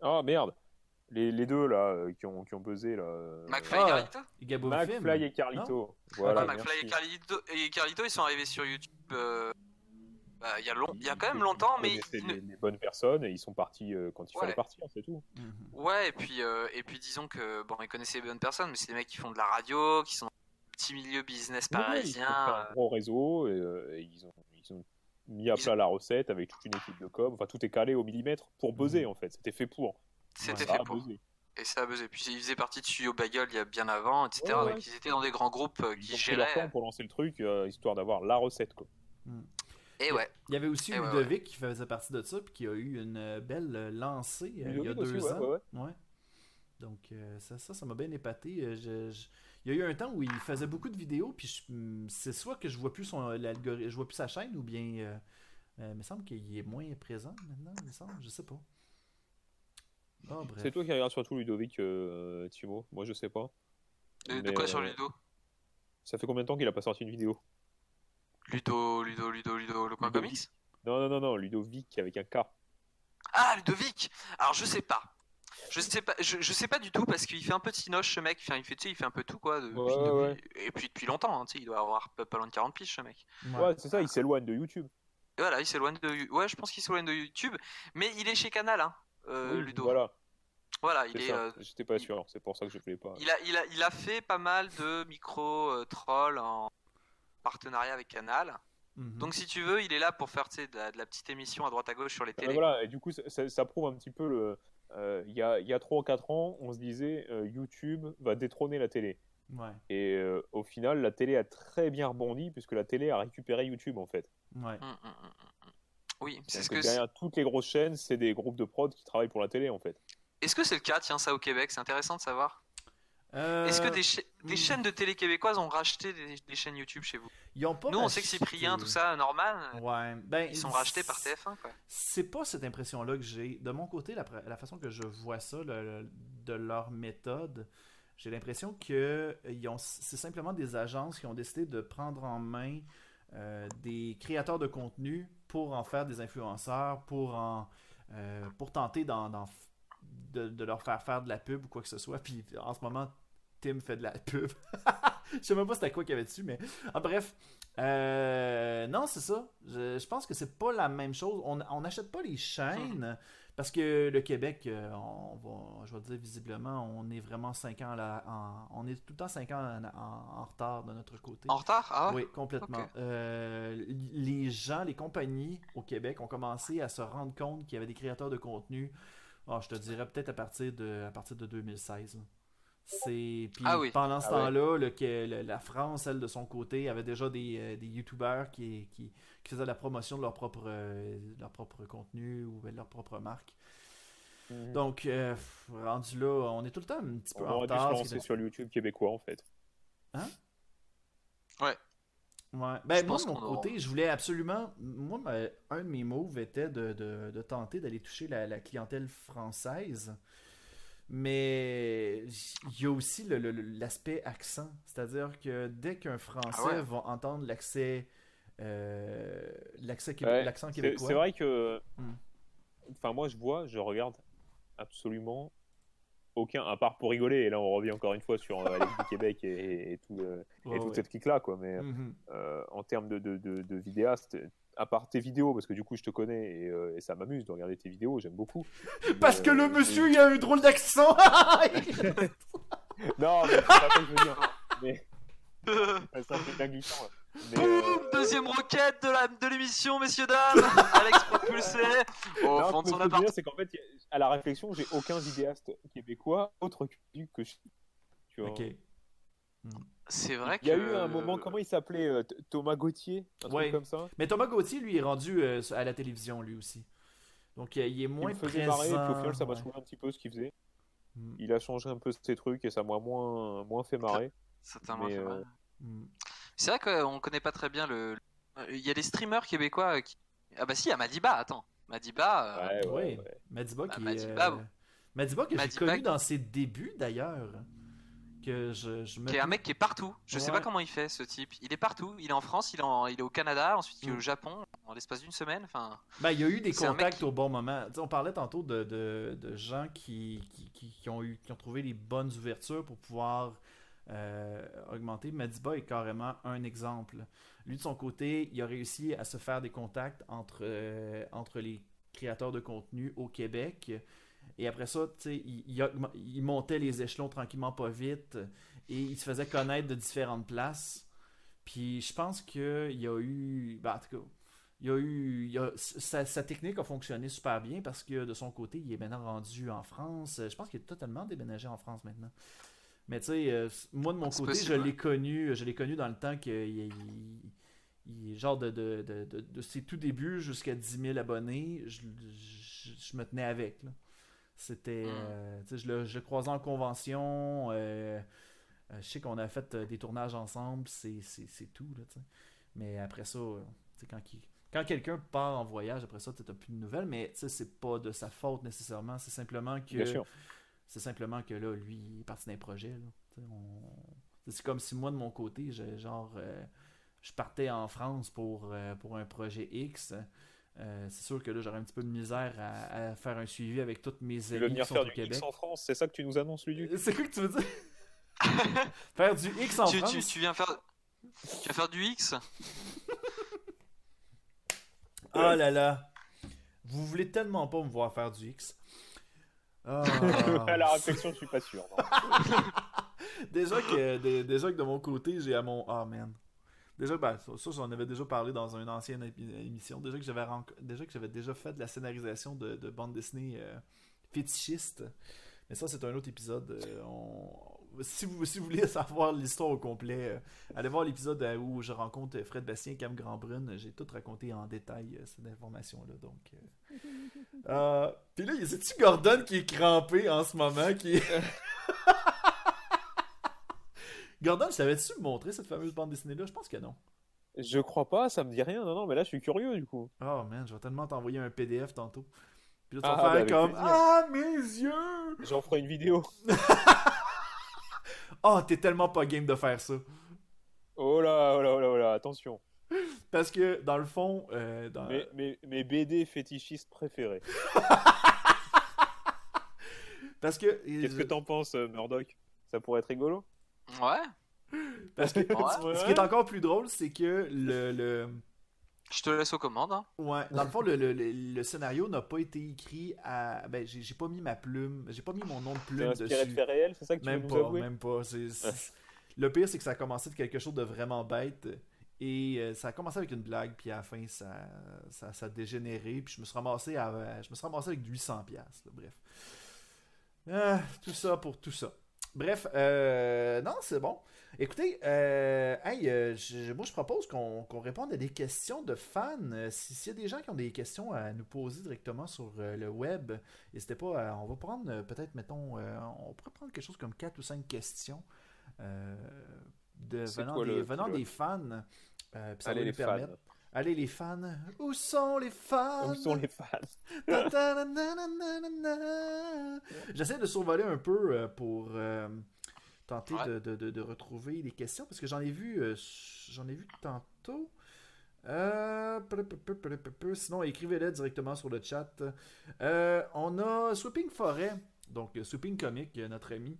Ah, merde les, les deux, là, euh, qui ont, qui ont buzzé, là. euh, McFly Ah, et Carlito Gabo McFly et Carlito. Voilà, McFly et. Carlito, et Carlito, ils sont arrivés sur YouTube euh, bah, il y, a long- il y a quand même longtemps, mais Ils connaissaient ils ne- les, les bonnes personnes et ils sont partis euh, quand il Ouais. fallait partir, c'est tout. Mhm. ouais, et puis euh, et puis disons que bon, ils connaissaient les bonnes personnes, mais c'est des mecs qui font de la radio, qui sont dans le petit milieu business parisien. Ils ont un gros réseau et, euh, et ils, ont, ils ont mis à Ils plat la recette avec toute une équipe de com. Enfin, tout est calé au millimètre pour buzzer, Mhm. en fait. C'était fait pour. C'était fait pour. Et ça a buzzé. Puis ils faisaient partie de Studio Bagel il y a bien avant, etc. Ouais, ouais. Donc ils étaient dans des grands groupes euh, Ils qui ont pris leur géraient. temps pour lancer le truc, euh, histoire d'avoir la recette, quoi. Et ouais. Il y avait aussi ouais, Ludovic qui faisait partie de ça, puis qui a eu une euh, belle lancée euh, il y a deux aussi, ans. ouais, ouais. Ouais. Donc euh, ça, ça, ça m'a bien épaté. Euh, je- je- Il y a eu un temps où il faisait beaucoup de vidéos, puis je- hum, c'est soit que je vois plus son l'algorithme, je vois plus sa chaîne, ou bien euh, euh, il me semble qu'il est moins présent maintenant. Il me semble, je sais pas. Ah. C'est toi qui regardes surtout Ludovic, euh, Timo. Moi, je sais pas. De, de quoi sur euh, Ludo? Ça fait combien de temps qu'il a pas sorti une vidéo? Ludo, Ludo, Ludo, Ludo, le coin Ludovic. comics Non, non, non, non, Ludovic avec un K. Ah, Ludovic Alors, je sais pas. Je sais pas, je, je sais pas du tout parce qu'il fait un peu de cinoche ce mec. Enfin, il fait, tu sais, il fait un peu tout quoi. depuis- Ouais, ouais, depuis- Et puis depuis longtemps, hein, tu sais, il doit avoir pas, pas loin de 40 piges ce mec. Ouais. Ouais, c'est ça, il s'éloigne de YouTube. Et voilà, il s'éloigne de. Ouais, je pense qu'il s'éloigne de YouTube, mais il est chez Canal, hein, euh, Oui, Ludo. Voilà, Voilà, il est. euh, J'étais pas sûr, c'est pour ça que je voulais pas. il a, il a, il a fait pas mal de micro euh, trolls en partenariat avec Canal. Mhm. Donc si tu veux, il est là pour faire de, la, de la petite émission à droite à gauche sur les Ah, télés. voilà, et du coup, ça, ça- ça prouve un petit peu le. euh, Il y, a, y a 3 ou 4 ans, on se disait euh, YouTube va détrôner la télé. Ouais. Et euh, au final, la télé a très bien rebondi puisque la télé a récupéré YouTube en fait. Ouais. Hum, hum, hum. Oui, c'est ce que derrière toutes les grosses chaînes, c'est des groupes de prod qui travaillent pour la télé en fait. Est-ce que c'est le cas, tiens, ça au Québec C'est intéressant de savoir. Euh, Est-ce que des, cha- des chaînes de télé québécoises ont racheté des, des chaînes YouTube chez vous? Ils ont pas Nous, on sait que Cyprien, tout ça, Norman, euh, Ouais. Ben, ils sont rachetés par TF1, quoi. C'est pas cette impression-là que j'ai. De mon côté, la, la façon que je vois ça, le- le- de leur méthode, j'ai l'impression que ont- c'est simplement des agences qui ont décidé de prendre en main euh, des créateurs de contenu pour en faire des influenceurs, pour en euh, pour tenter f- de, de leur faire faire de la pub ou quoi que ce soit. Puis en ce moment, Tim fait de la pub. Je sais même pas c'était quoi qu'il y avait dessus, mais ah, bref. Euh, non, c'est ça. Je, je pense que c'est pas la même chose. On n'achète pas les chaînes parce que le Québec, euh, on va, je vais dire visiblement, on est vraiment 5 ans là, en- on est tout le temps 5 ans en, en- en retard de notre côté. En retard? Ah Oui, complètement. Euh, les gens, les compagnies au Québec ont commencé à se rendre compte qu'il y avait des créateurs de contenu. ah, je te dirais peut-être à partir de à partir de 2016. C'est puis Ah oui. pendant ce Ah temps-là, le- que le- la France, elle de son côté, avait déjà des, euh, des YouTubers qui, qui, qui faisaient la promotion de leur propre euh, leur propre contenu ou de leur propre marque. Donc euh, rendu là, on est tout le temps un petit peu On en retard. est- sur le YouTube québécois en fait. Ouais. Ouais. Ben, Je moi, de mon aura- côté, je voulais absolument. Moi, un de mes moves était de, de- de tenter d'aller toucher la, la clientèle française. Mais il y a aussi l'aspect accent. C'est-à-dire que dès qu'un Français Ah ouais. va entendre l'accès. euh, l'accès québé- Ouais, l'accent québécois. c'est vrai que. Hmm. Enfin, moi, je vois, je regarde absolument aucun, à part pour rigoler. Et là, on revient encore une fois sur euh, du Québec et, et tout, euh, et Ouais, toute cette clique-là, quoi. Mais Mhm. euh, en termes de, de, de, de vidéaste, à part tes vidéos, parce que du coup, je te connais et, euh, et ça m'amuse de regarder tes vidéos, j'aime beaucoup. Parce Mais, que le euh, monsieur, il a un drôle d'accent! Non, mais c'est pas ça que je veux dire. Mais c'est un peu bien glissant. là. Mais, euh, Boum Deuxième roquette de la- de l'émission, messieurs, dames Alex propulsé au non, fond de ce son appart. c'est qu'en fait, a- à la réflexion, j'ai aucun vidéaste québécois autre que, que je. Tu vois. ok. C'est vrai que. Il y a eu un moment, comment il s'appelait euh, Th- Thomas Gauthier Un Ouais. truc comme ça? Mais Thomas Gauthier, lui, est rendu euh, à la télévision, lui aussi. Donc, il est Il moins me faisait présent. marrer, et puis au final, ça m'a ouais. un petit peu ce qu'il faisait. Mm. Il a changé un peu ses trucs et ça m'a moins, moins fait marrer. C'est un Mais, fait euh, mal. Mm. C'est vrai qu'on connaît pas très bien le. Il y a des streamers québécois qui. Ah bah si, il y a Madiba, attends. Madiba. euh, Ouais, ouais. Madiba Bah, qui Madiba, est... euh, Madiba que j'ai connu qui- dans ses débuts d'ailleurs. Que je, je me... Qui est un mec qui est partout. Je sais Ouais. pas comment il fait ce type. Il est partout. Il est en France, il est, en- il est au Canada, ensuite il est Mm. au Japon en l'espace d'une semaine. Enfin, Ben, il y a eu des contacts qui- au bon moment. Sais, on parlait tantôt de, de, de gens qui, qui, qui- qui ont eu, qui ont trouvé les bonnes ouvertures pour pouvoir euh, augmenter. Madiba est carrément un exemple. Lui, de son côté, il a réussi à se faire des contacts entre, euh, entre les créateurs de contenu au Québec. Et après ça, il, il montait les échelons tranquillement pas vite. Et il se faisait connaître de différentes places. Puis je pense qu'il y a eu. ben, en tout cas, il y a eu. il y a- sa, sa technique a fonctionné super bien parce que de son côté, il est maintenant rendu en France. Je pense qu'il est totalement déménagé en France maintenant. Mais tu sais, euh, moi de mon C'est côté, possible, je l'ai connu, je l'ai connu dans le temps que il- genre de, de, de, de, de ses tout débuts jusqu'à 10 000 abonnés, je, je, je me tenais avec. là. C'était. Mm. euh, tu sais, je, le, je le croisais en convention. euh, euh, je sais qu'on a fait euh, des tournages ensemble, c'est c'est- c'est tout. Là, mais après ça, euh, tu sais, quand, quand quelqu'un part en voyage, après ça, tu n'as plus de nouvelles, mais c'est pas de sa faute nécessairement. C'est simplement que. C'est simplement que là, lui, il est parti d'un projet. on- C'est comme si moi, de mon côté, je- genre, euh, je partais en France pour, euh, pour un projet X. Euh, c'est sûr que là, j'aurais un petit peu de misère à, à faire un suivi avec toutes mes amis qui sont faire au du Québec. X en France, c'est ça que tu nous annonces, Luduc C'est quoi que tu veux dire? faire du X en tu, France? tu, tu viens faire. Tu viens faire du X? Oh là là! Vous voulez tellement pas me voir faire du X. Ah. À la réflexion, je suis pas sûr. déjà, que, dé- déjà que de mon côté, j'ai à mon. Ah man. Déjà, ben, ça, j'en avais déjà parlé dans une ancienne émission. Déjà que j'avais déjà que j'avais déjà fait de la scénarisation de, de bande dessinée euh, fétichiste. Mais ça, c'est un autre épisode. euh, on- Si, vous, si vous voulez savoir l'histoire au complet, euh, allez voir l'épisode où je rencontre Fred Bastien et Cam Grandbrun. J'ai tout raconté en détail, cette information-là. Donc, Puis là, c'est-tu Gordon qui est crampé en ce moment? Qui... Gordon, je t'avais-tu montré cette fameuse bande dessinée-là? Je pense que non. Je crois pas, ça me dit rien. Non, non, mais là, je suis curieux du coup. Oh man, je vais tellement t'envoyer un PDF tantôt. Puis là, tu Ah, vas bah, faire avec comme. Ah, mes yeux! J'en ferai une vidéo. Oh, t'es tellement pas game de faire ça. Oh là, oh là, oh là, oh là, attention. Parce que, dans le fond, euh, dans... Mes, mes, mes BD fétichistes préférés. parce que. Qu'est-ce que t'en penses, euh, Murdoch? Ça pourrait être rigolo? Ouais. Parce que Ouais. ce qui est encore plus drôle, c'est que le. le... Je te laisse aux commandes. hein. Ouais, dans le fond, le, le- le- le scénario n'a pas été écrit à. Ben, j'ai j'ai pas mis ma plume, j'ai pas mis mon nom de C'est plume dessus. de réels, c'est ça que tu Même veux pas, même pas. C'est- c'est- Le pire, c'est que ça a commencé de quelque chose de vraiment bête. Et euh, ça a commencé avec une blague, puis à la fin, ça, ça, ça a dégénéré. Puis je me suis ramassé, à- je me suis ramassé avec 800$. piastres, là, bref. Ah, tout ça pour tout ça. Bref, euh, non, c'est bon. Écoutez, euh, hey, euh, je- moi je propose qu'on réponde à des questions de fans. Euh, si- S'il y a des gens qui ont des questions à nous poser directement sur le web, n'hésitez pas. à- on va prendre peut-être, mettons, euh, on pourrait prendre quelque chose comme 4 ou 5 questions euh, de, venant, quoi des, venant fans. Puis ça Allez va les nous permettre. fans. Allez les fans. Où sont les fans? Où sont les fans? J'essaie de survoler un peu euh, pour euh, tenter Ouais. de, de- de- de retrouver les questions parce que j'en ai vu euh, j'en ai vu tantôt. Euh. Sinon, écrivez-les directement sur le chat. Euh, on a Swooping Forêt, donc Swooping Comic, notre ami,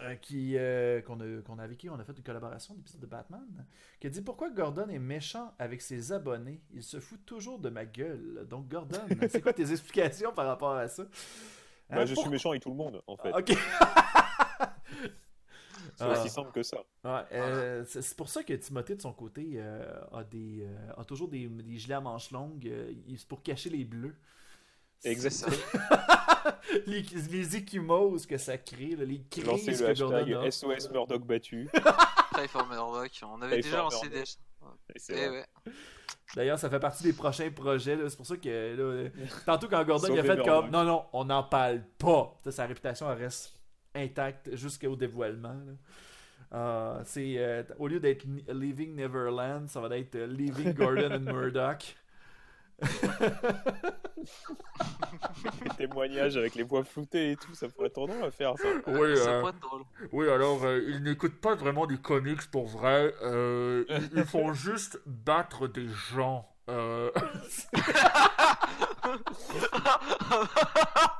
euh, qui euh, qu'on a, qu'on a avec qui on a fait une collaboration d'épisode de Batman, qui a dit pourquoi Gordon est méchant avec ses abonnés. Il se fout toujours de ma gueule. Donc Gordon, c'est quoi tes explications par rapport à ça? Bah, Hein, Je pour- suis méchant avec tout le monde, en fait. Ok. C'est Ah. aussi simple que ça. Euh, c'est pour ça que Timothée, de son côté, a, des, a toujours des, des gilets à manches longues. c'est pour cacher les bleus. Exactement. les, les échymoses que ça crée, là, les crises le que Gordon a. hashtag SOS Murdoch battu. For Murdoch. On avait Pray déjà lancé des. Eh ouais. D'ailleurs, ça fait partie des prochains projets. C'est pour ça que là, tantôt quand Gordon il a fait comme Murdoch. non, non, on n'en parle pas. Ça, sa réputation elle reste intacte jusqu'au dévoilement. là. Euh, c'est euh, au lieu d'être Leaving Neverland, ça va être euh, Leaving Gordon and Murdoch. Les témoignages avec les voix floutées et tout, ça pourrait être drôle à faire ça. Oui, ça euh, pourrait être drôle. Oui, alors, euh, ils n'écoutent pas vraiment du comics pour vrai. Euh, ils, ils font juste battre des gens.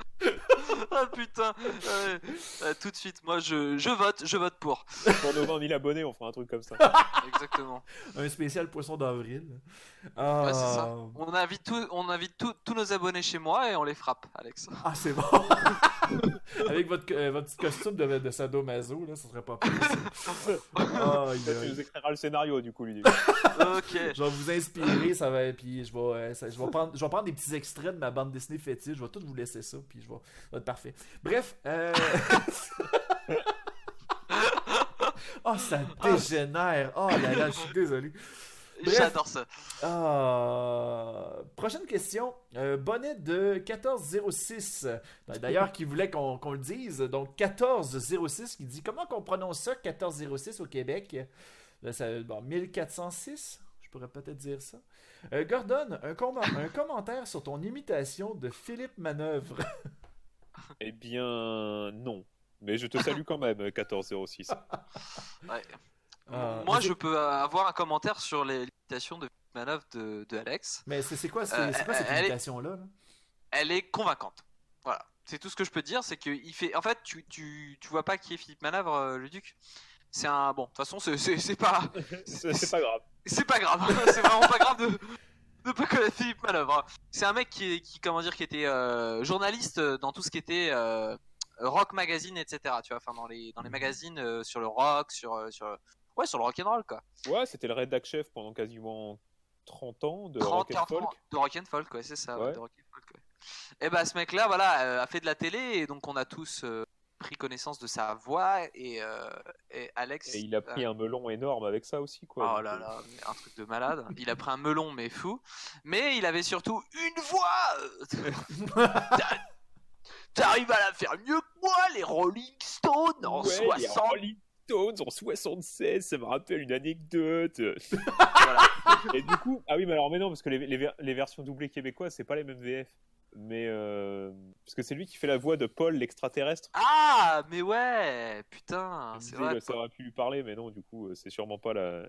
Euh... ah putain. Euh, tout de suite, moi je, je vote, je vote pour. Pour nos 20 000 abonnés, on fera un truc comme ça. Exactement. un spécial poisson d'avril. Ah, Ouais, c'est ça. On invite, tout, on invite tout- tous nos abonnés chez moi et on les frappe, Alex. Ah, c'est bon. Avec votre, euh, votre petit costume de, de sadomaso, là, ça serait pas tu aïe. nous écriras le scénario du coup, Luduc. ok. Je vais vous inspirer, ça va, puis je vais, euh, ça- je vais prendre, je vais prendre des petits extraits de ma bande dessinée fétiche, je vais tout vous laisser ça, puis je vais, ça va être parfait. Bref, euh... oh ça dégénère, oh là là, je suis désolé. J'adore ça. Ah, prochaine question. Euh, bonnet de 1406. D'ailleurs, qui voulait qu'on le dise. Donc, 1406 qui dit Comment qu'on prononce ça, 1406 au Québec? Là, ça- bon, 1406 Je pourrais peut-être dire ça. Euh, Gordon, un, com- un commentaire sur ton imitation de Philippe Manœuvre. Eh bien, non. Mais je te salue quand même, 1406. Ouais. Ah, Moi, je peux avoir un commentaire sur les limitations de manœuvre de, de Alex. Mais c'est quoi, Euh, quoi cette elle est- imitation-là là? Elle est convaincante. Voilà. C'est tout ce que je peux te dire, c'est que il fait. En fait, tu, tu, tu vois pas qui est Philippe Manœuvre, euh, le duc? C'est un. Bon, de toute façon, c'est- pas. C'est pas grave. C'est pas grave. c'est vraiment pas grave de de pas connaître Philippe Manœuvre. C'est un mec qui, qui comment dire, qui était euh, journaliste dans tout ce qui était euh, rock magazine, etc. Tu vois, enfin dans les dans les magazines euh, sur le rock, sur euh, sur ouais sur le rock and roll quoi. Ouais, c'était le rédac chef pendant quasiment 30 ans de 30, rock and 40 folk. ans de rock and folk, ouais, c'est ça. ouais, de rock and folk, ouais. Et bah ce mec-là, voilà, euh, a fait de la télé et donc on a tous euh, pris connaissance de sa voix et, euh, et Alex. Et il a pris un melon énorme avec ça aussi, quoi. Oh là là, un truc de malade. Il a pris un melon mais fou, mais il avait surtout une voix. t'a- T'arrives à la faire mieux que moi, les Rolling Stones en ouais, les 60. Rolling En 76, ça me rappelle une anecdote. Et du coup, ah oui, mais alors, mais non, parce que les versions doublées québécoises, c'est pas les mêmes VF. Mais euh, parce que c'est lui qui fait la voix de Paul l'extraterrestre. Ah, mais ouais, putain, c'est vrai. bah, ça aurait pu lui parler, mais non, du coup, euh, c'est sûrement pas la.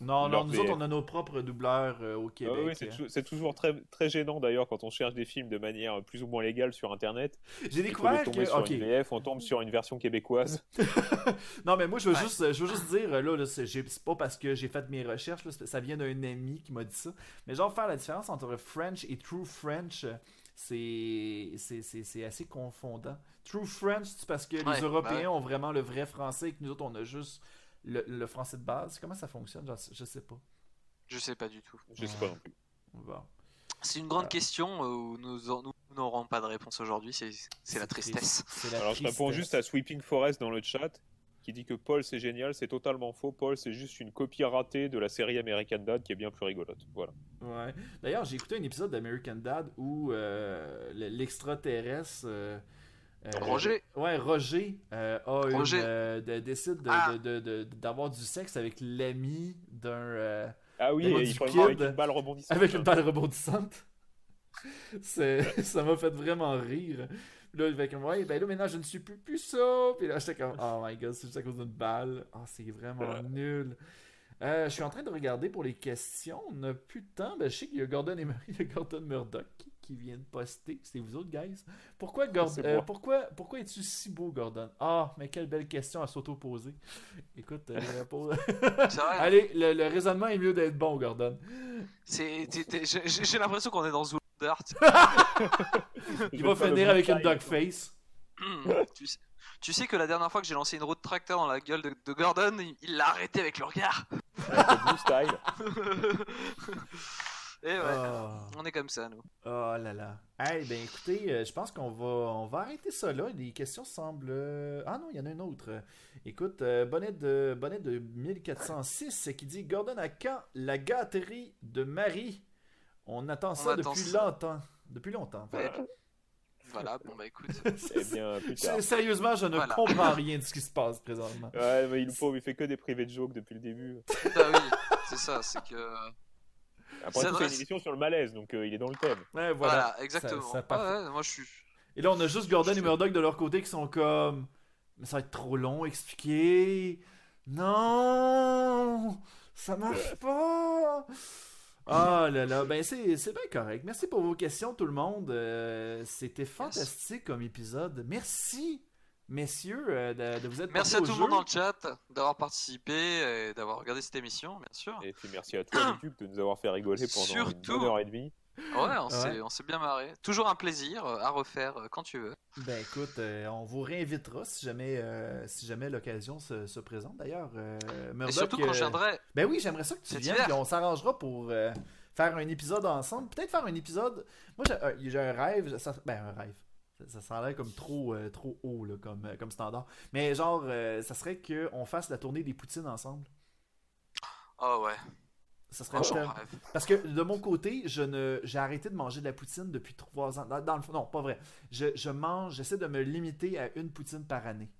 Non, non, nous autres, on a nos propres doubleurs euh, au Ah Québec. oui, c'est tou- c'est toujours très, très gênant d'ailleurs quand on cherche des films de manière plus ou moins légale sur internet. J'ai découvert que. sur Ok. une VF, on tombe sur une version québécoise. Non, mais moi, je veux, Ouais. juste, je veux juste dire, là, là c'est pas parce que j'ai fait mes recherches, là, ça vient d'un ami qui m'a dit ça. Mais genre, faire la différence entre French et True French, euh, c'est c'est- c'est- c'est assez confondant. True French, c'est parce que Ouais, les Européens ouais. ont vraiment le vrai français et que nous autres, on a juste le, le français de base. Comment ça fonctionne? Genre, Je sais pas. Je sais pas du tout. Je sais pas non plus. Bon. C'est une grande Ah. question euh, où nous en- nous n'aurons pas de réponse aujourd'hui, c'est c'est la triste. tristesse. La Alors je réponds tristesse. juste à Sweeping Forest dans le chat qui dit que Paul c'est génial, c'est totalement faux. Paul c'est juste une copie ratée de la série American Dad qui est bien plus rigolote. Voilà. Ouais. D'ailleurs, j'ai écouté un épisode d'American Dad où euh, le- l'extraterrestre. euh, euh, Roger. Ouais, Roger euh, a une, Roger. euh, de- décide de- Ah. de- de- de- d'avoir du sexe avec l'ami d'un. euh, Ah oui, il kid avec une balle rebondissante. avec une balle rebondissante. Ça m'a fait vraiment rire. Là, il fait comme, ouais, ben là, maintenant, je ne suis plus, plus ça. Puis là, j'étais comme, oh my god, c'est juste à cause d'une balle. Oh, c'est vraiment nul. Euh, je suis en train de regarder pour les questions. On n'a plus de temps. Ben, je sais qu'il y a Gordon, et... il y a Gordon Murdoch qui, qui vient de poster. C'est vous autres, guys. Pourquoi, Gordon, euh, pourquoi, pourquoi es-tu si beau, Gordon? Ah, mais quelle belle question à s'auto-poser. Écoute, euh, pour- allez, le, le raisonnement est mieux d'être bon, Gordon. J'ai l'impression qu'on est dans Zoolander. tu- Il Je va vais faire le finir avec une dog face. tu, sais, tu sais que la dernière fois que j'ai lancé une roue de tracteur dans la gueule de, de Gordon, il l'a arrêté avec le regard. Avec le Blue Style. Et ouais, Ah. on est comme ça, nous. Oh là là. Hey, ben écoutez, euh, je pense qu'on va, on va arrêter ça là. Les questions semblent. euh, Ah non, il y en a une autre. Écoute, euh, bonnet, de, bonnet de 1406 qui dit Gordon à quand la gâterie de Marie? On attend ça attend depuis ça. longtemps. Depuis longtemps. Ouais. Voilà, bon bah écoute. Eh bien, plus tard. Sérieusement, je ne Voilà. comprends rien de ce qui se passe présentement. Ouais, mais il, le pauvre, il fait que des privés de jokes depuis le début. Bah oui, c'est ça, c'est que. Après C'est tout, c'est une émission sur le malaise, donc euh, il est dans le thème. Ouais, Voilà, voilà. exactement. Ça- Ouais, moi je suis. Et là, on a juste Gordon et. Murdoch de leur côté qui sont comme. Mais ça va être trop long à expliquer. Non Ça marche pas Ah là là, ben c'est c'est bien correct. Merci pour vos questions, tout le monde. Euh, C'était fantastique comme épisode. Merci, messieurs, euh, de, de vous être Merci à tout le monde dans le chat d'avoir participé et d'avoir regardé cette émission, bien sûr. Et puis merci à toi, Luduc, de nous avoir fait rigoler pendant Surtout. une bonne heure et demie. Ouais, on s'est Ouais. bien marré. Toujours un plaisir euh, à refaire euh, quand tu veux. Ben écoute, euh, on vous réinvitera si jamais, euh, si jamais l'occasion se, se présente. D'ailleurs, euh, Et surtout quand je viendrai. Ben oui, j'aimerais ça que tu viennes, puis on s'arrangera pour faire un épisode ensemble. Peut-être faire un épisode. Moi, j'ai un rêve. Ça, ben, un rêve. Ça, ça l'air comme trop, trop haut là, comme, comme standard. Mais genre, ça serait qu'on fasse la tournée des poutines ensemble. Oh ouais. Ça serait Oh, tellement- rêve. Parce que de mon côté, je ne, j'ai arrêté de manger de la poutine depuis trois ans. Dans, dans le fond, non, pas vrai. Je, je mange, j'essaie de me limiter à une poutine par année.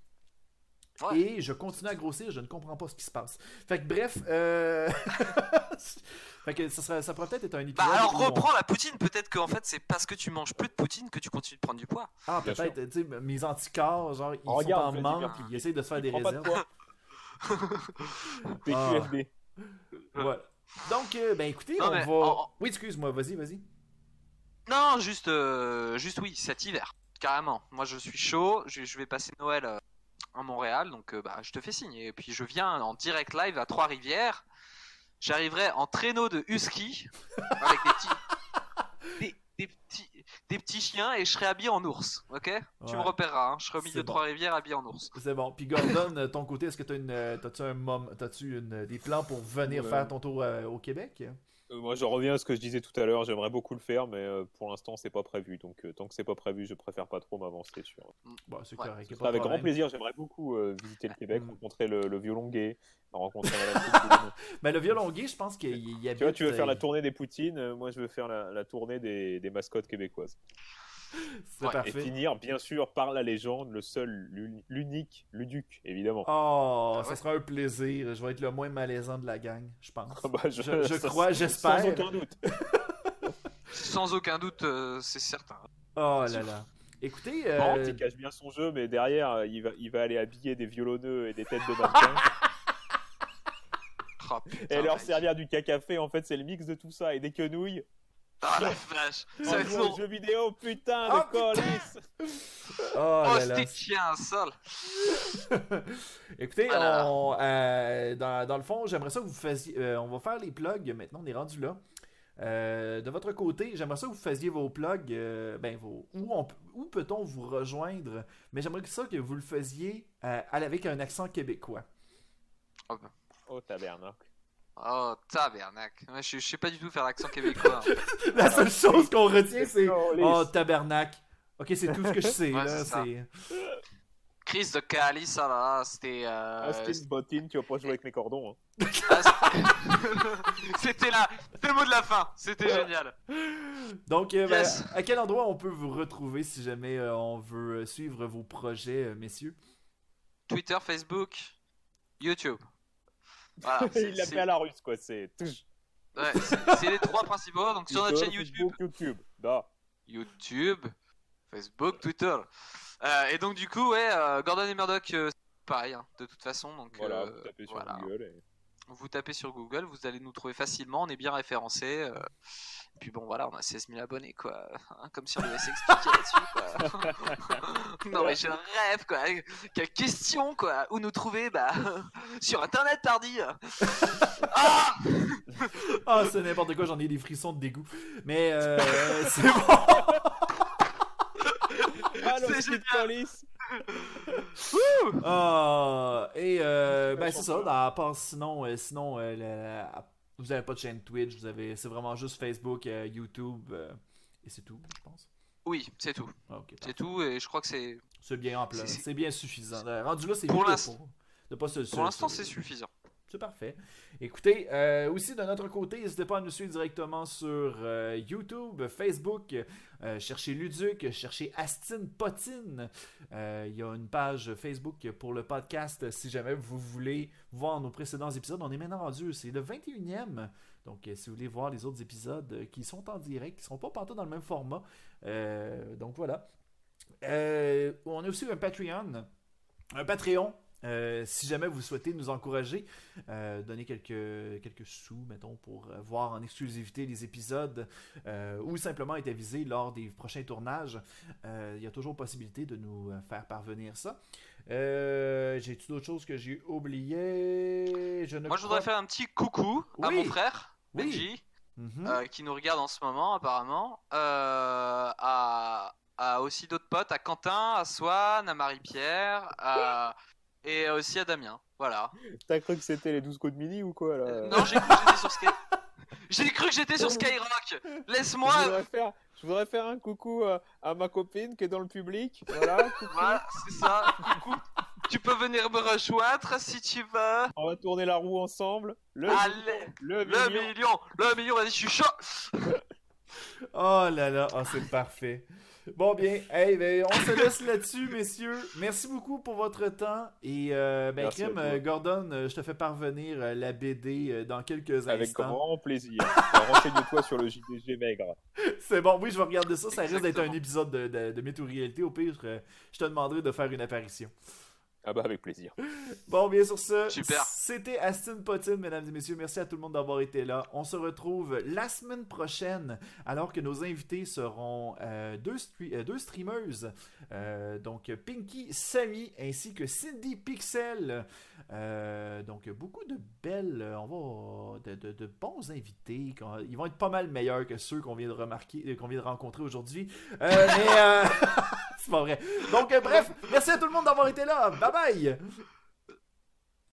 Ouais. Et je continue à grossir, je ne comprends pas ce qui se passe. Fait que bref, euh... fait que ça, serait, ça pourrait peut-être être un Bah épisode. alors où on- reprends la poutine, peut-être qu'en fait c'est parce que tu manges plus de poutine que tu continues de prendre du poids. Ah, Bien peut-être, tu sais, mes anticorps, genre, ils Oh, regarde, sont en Freddy manque, ils essayent de se faire des Prends pas de réserves. poids. Ah. PQFD. Ouais. Donc, euh, ben écoutez, Non, on va. Oui, excuse-moi, vas-y, vas-y. Non, juste, euh, juste oui, cet hiver, carrément. Moi je suis chaud, je, je vais passer Noël euh, à Montréal, donc bah, je te fais signe. Et puis je viens en direct live à Trois-Rivières. J'arriverai en traîneau de husky avec des petits, des, des petits, des petits chiens et je serai habillé en ours, ok? Tu me repéreras, hein, je serai au milieu de bon. Trois-Rivières habillé en ours. C'est bon. Puis Gordon, ton côté, est-ce que t'as une, euh, t'as-tu un mom, t'as-tu une, des plans pour venir Ouais. faire ton tour euh, au Québec? Moi, je reviens à ce que je disais tout à l'heure. J'aimerais beaucoup le faire, mais euh, pour l'instant, c'est pas prévu. Donc, euh, tant que c'est pas prévu, je préfère pas trop m'avancer sur. Bon, c'est Ouais. a avec grand plaisir. J'aimerais beaucoup euh, visiter le Québec, Mm. rencontrer le, le violon gay, rencontrer. Mais le violon gay, je pense qu'il y habite. Tu vois, tu veux faire la euh, tournée des Poutines, euh, moi je veux faire la, la tournée des, des mascottes québécoises. C'est Ouais, Et parfait. finir, bien sûr, par la légende, le seul, l'uni- l'unique Luduc, évidemment. Oh, Ah ça ouais? sera un plaisir. Je vais être le moins malaisant de la gang, je pense. Ah bah, je, je ça- crois, j'espère. Sans aucun doute. Sans aucun doute, euh, c'est certain. Oh là là. Écoutez, euh, il cache bien son jeu, mais derrière, euh, il va, il va aller habiller des violonneux et des têtes de mannequins Oh, putain, et leur mec. servir du cacafé. En fait, c'est le mix de tout ça et des quenouilles. Ah la vache Ça long. aux jeux vidéo, putain Oh, de colis oh Oh, c'était chien sale Écoutez, on, euh, dans, dans le fond, j'aimerais ça que vous fassiez. euh, on va faire les plugs maintenant, on est rendu là. Euh, de votre côté, j'aimerais ça que vous fassiez vos plugs. euh, ben, vos, où on peut- où peut-on vous rejoindre? Mais j'aimerais ça que vous le faisiez euh, avec un accent québécois. Oh, tabernacle. Oh, tabernacle. Ouais, je, je sais pas du tout faire l'accent québécois. La seule chose qu'on retient, c'est. Oh, tabarnak. Ok, c'est tout ce que je sais. Ouais, là, c'est. Chris de Cali, ça là, c'était. euh, Ah, c'était une bottine, tu vas pas jouer avec mes cordons. hein. ah, c'était- là, c'était le mot de la fin, c'était génial. Donc, euh, ben, à quel endroit on peut vous retrouver si jamais euh, on veut suivre vos projets, euh, messieurs? Twitter, Facebook, YouTube. Voilà, Il l'a fait à la russe, quoi. C'est. ouais, c'est les trois principaux. Donc sur notre chaîne YouTube, Facebook, YouTube. Da. YouTube, Facebook, Twitter. Euh, et donc du coup, ouais, euh, Gordon et Murdoch, euh, pareil, hein, de toute façon. Donc Voilà, vous tapez sur voilà. Google. et- vous tapez sur Google, vous allez nous trouver facilement, on est bien référencé. euh, et puis bon, voilà, on a 16 000 abonnés, quoi. Hein, comme si on devait s'expliquer là-dessus, quoi. non, mais je rêve, quoi. Quelle question, quoi. Où nous trouver Bah, sur Internet, tardi. Ah Ah, c'est n'importe quoi, j'en ai des frissons de dégoût. Mais euh, c'est bon. Ah, C'est colis. Ah, et euh, ben c'est ça. À part sinon, euh, sinon euh, vous avez pas de chaîne Twitch, vous avez, c'est vraiment juste Facebook, euh, YouTube, euh, et c'est tout, je pense. Oui, c'est tout. Ah, ok, C'est parfait. tout, et je crois que c'est. C'est bien en place, C'est- c'est bien suffisant. Euh, Rendu là, c'est Pour mieux de l'instant- pas- de pas se- se- Pour l'instant, se- c'est suffisant. C'est parfait. Écoutez, euh, aussi de notre côté, n'hésitez pas à nous suivre directement sur euh, YouTube, Facebook. Euh, cherchez Luduc, cherchez Astine Potine. Il y a une page Facebook pour le podcast si jamais vous voulez voir nos précédents épisodes. On est maintenant rendu, c'est le 21e. Donc, si vous voulez voir les autres épisodes qui sont en direct, qui sont pas partout dans le même format. Donc voilà. On a aussi un Patreon. Un Patreon. Euh, si jamais vous souhaitez nous encourager, euh, donner quelques, quelques sous, mettons, pour voir en exclusivité les épisodes euh, ou simplement être avisé lors des prochains tournages, euh, il y a toujours possibilité de nous faire parvenir ça. J'ai-tu d'autres choses que j'ai oubliées? Je ne Moi, je voudrais faire un petit coucou à mon frère, Oui. Benji. Mhm. qui nous regarde en ce moment apparemment, à, à aussi d'autres potes, à Quentin, à Swan, à Marie-Pierre, à- et aussi à Damien. Voilà. T'as cru que c'était les 12 coups de midi ou quoi là Euh, non, j'ai cru que j'étais sur Sky. J'ai cru que j'étais sur Skyrock. Laisse-moi. je, voudrais faire, je voudrais faire un coucou à, à ma copine qui est dans le public. Voilà, c'est ça. Coucou. tu peux venir me rejoindre si tu veux. On va tourner la roue ensemble. Le, Allez, le, le million. million, le million, vas-y, je suis chaud. Oh là là, oh, c'est parfait. Bon bien, hey, ben, on se laisse là-dessus, messieurs. Merci beaucoup pour votre temps. Et euh, ben, euh, Gordon, euh, je te fais parvenir euh, la BD euh, dans quelques Avec instants. grand plaisir. Alors, Renseigne-toi sur le JDG maigre. C'est bon, oui, je vais regarder ça. Ça risque d'être un épisode de, de, de Réalité. Au pire, je te demanderai de faire une apparition. Ah bah avec plaisir. Bon, bien sur ce, c'était Aston Potine, mesdames et messieurs. Merci à tout le monde d'avoir été là. On se retrouve la semaine prochaine, alors que nos invités seront euh, deux, stre- euh, deux streameuses. Euh, donc, Pinky Samy ainsi que Cindy Pixel. Euh, donc, beaucoup de belles, on va, de, de- de bons invités. Ils vont être pas mal meilleurs que ceux qu'on vient de remarquer, qu'on vient de rencontrer aujourd'hui. Euh, mais, euh, c'est pas vrai. Donc, euh, bref, merci à tout le monde d'avoir été là. Bye bye! travail.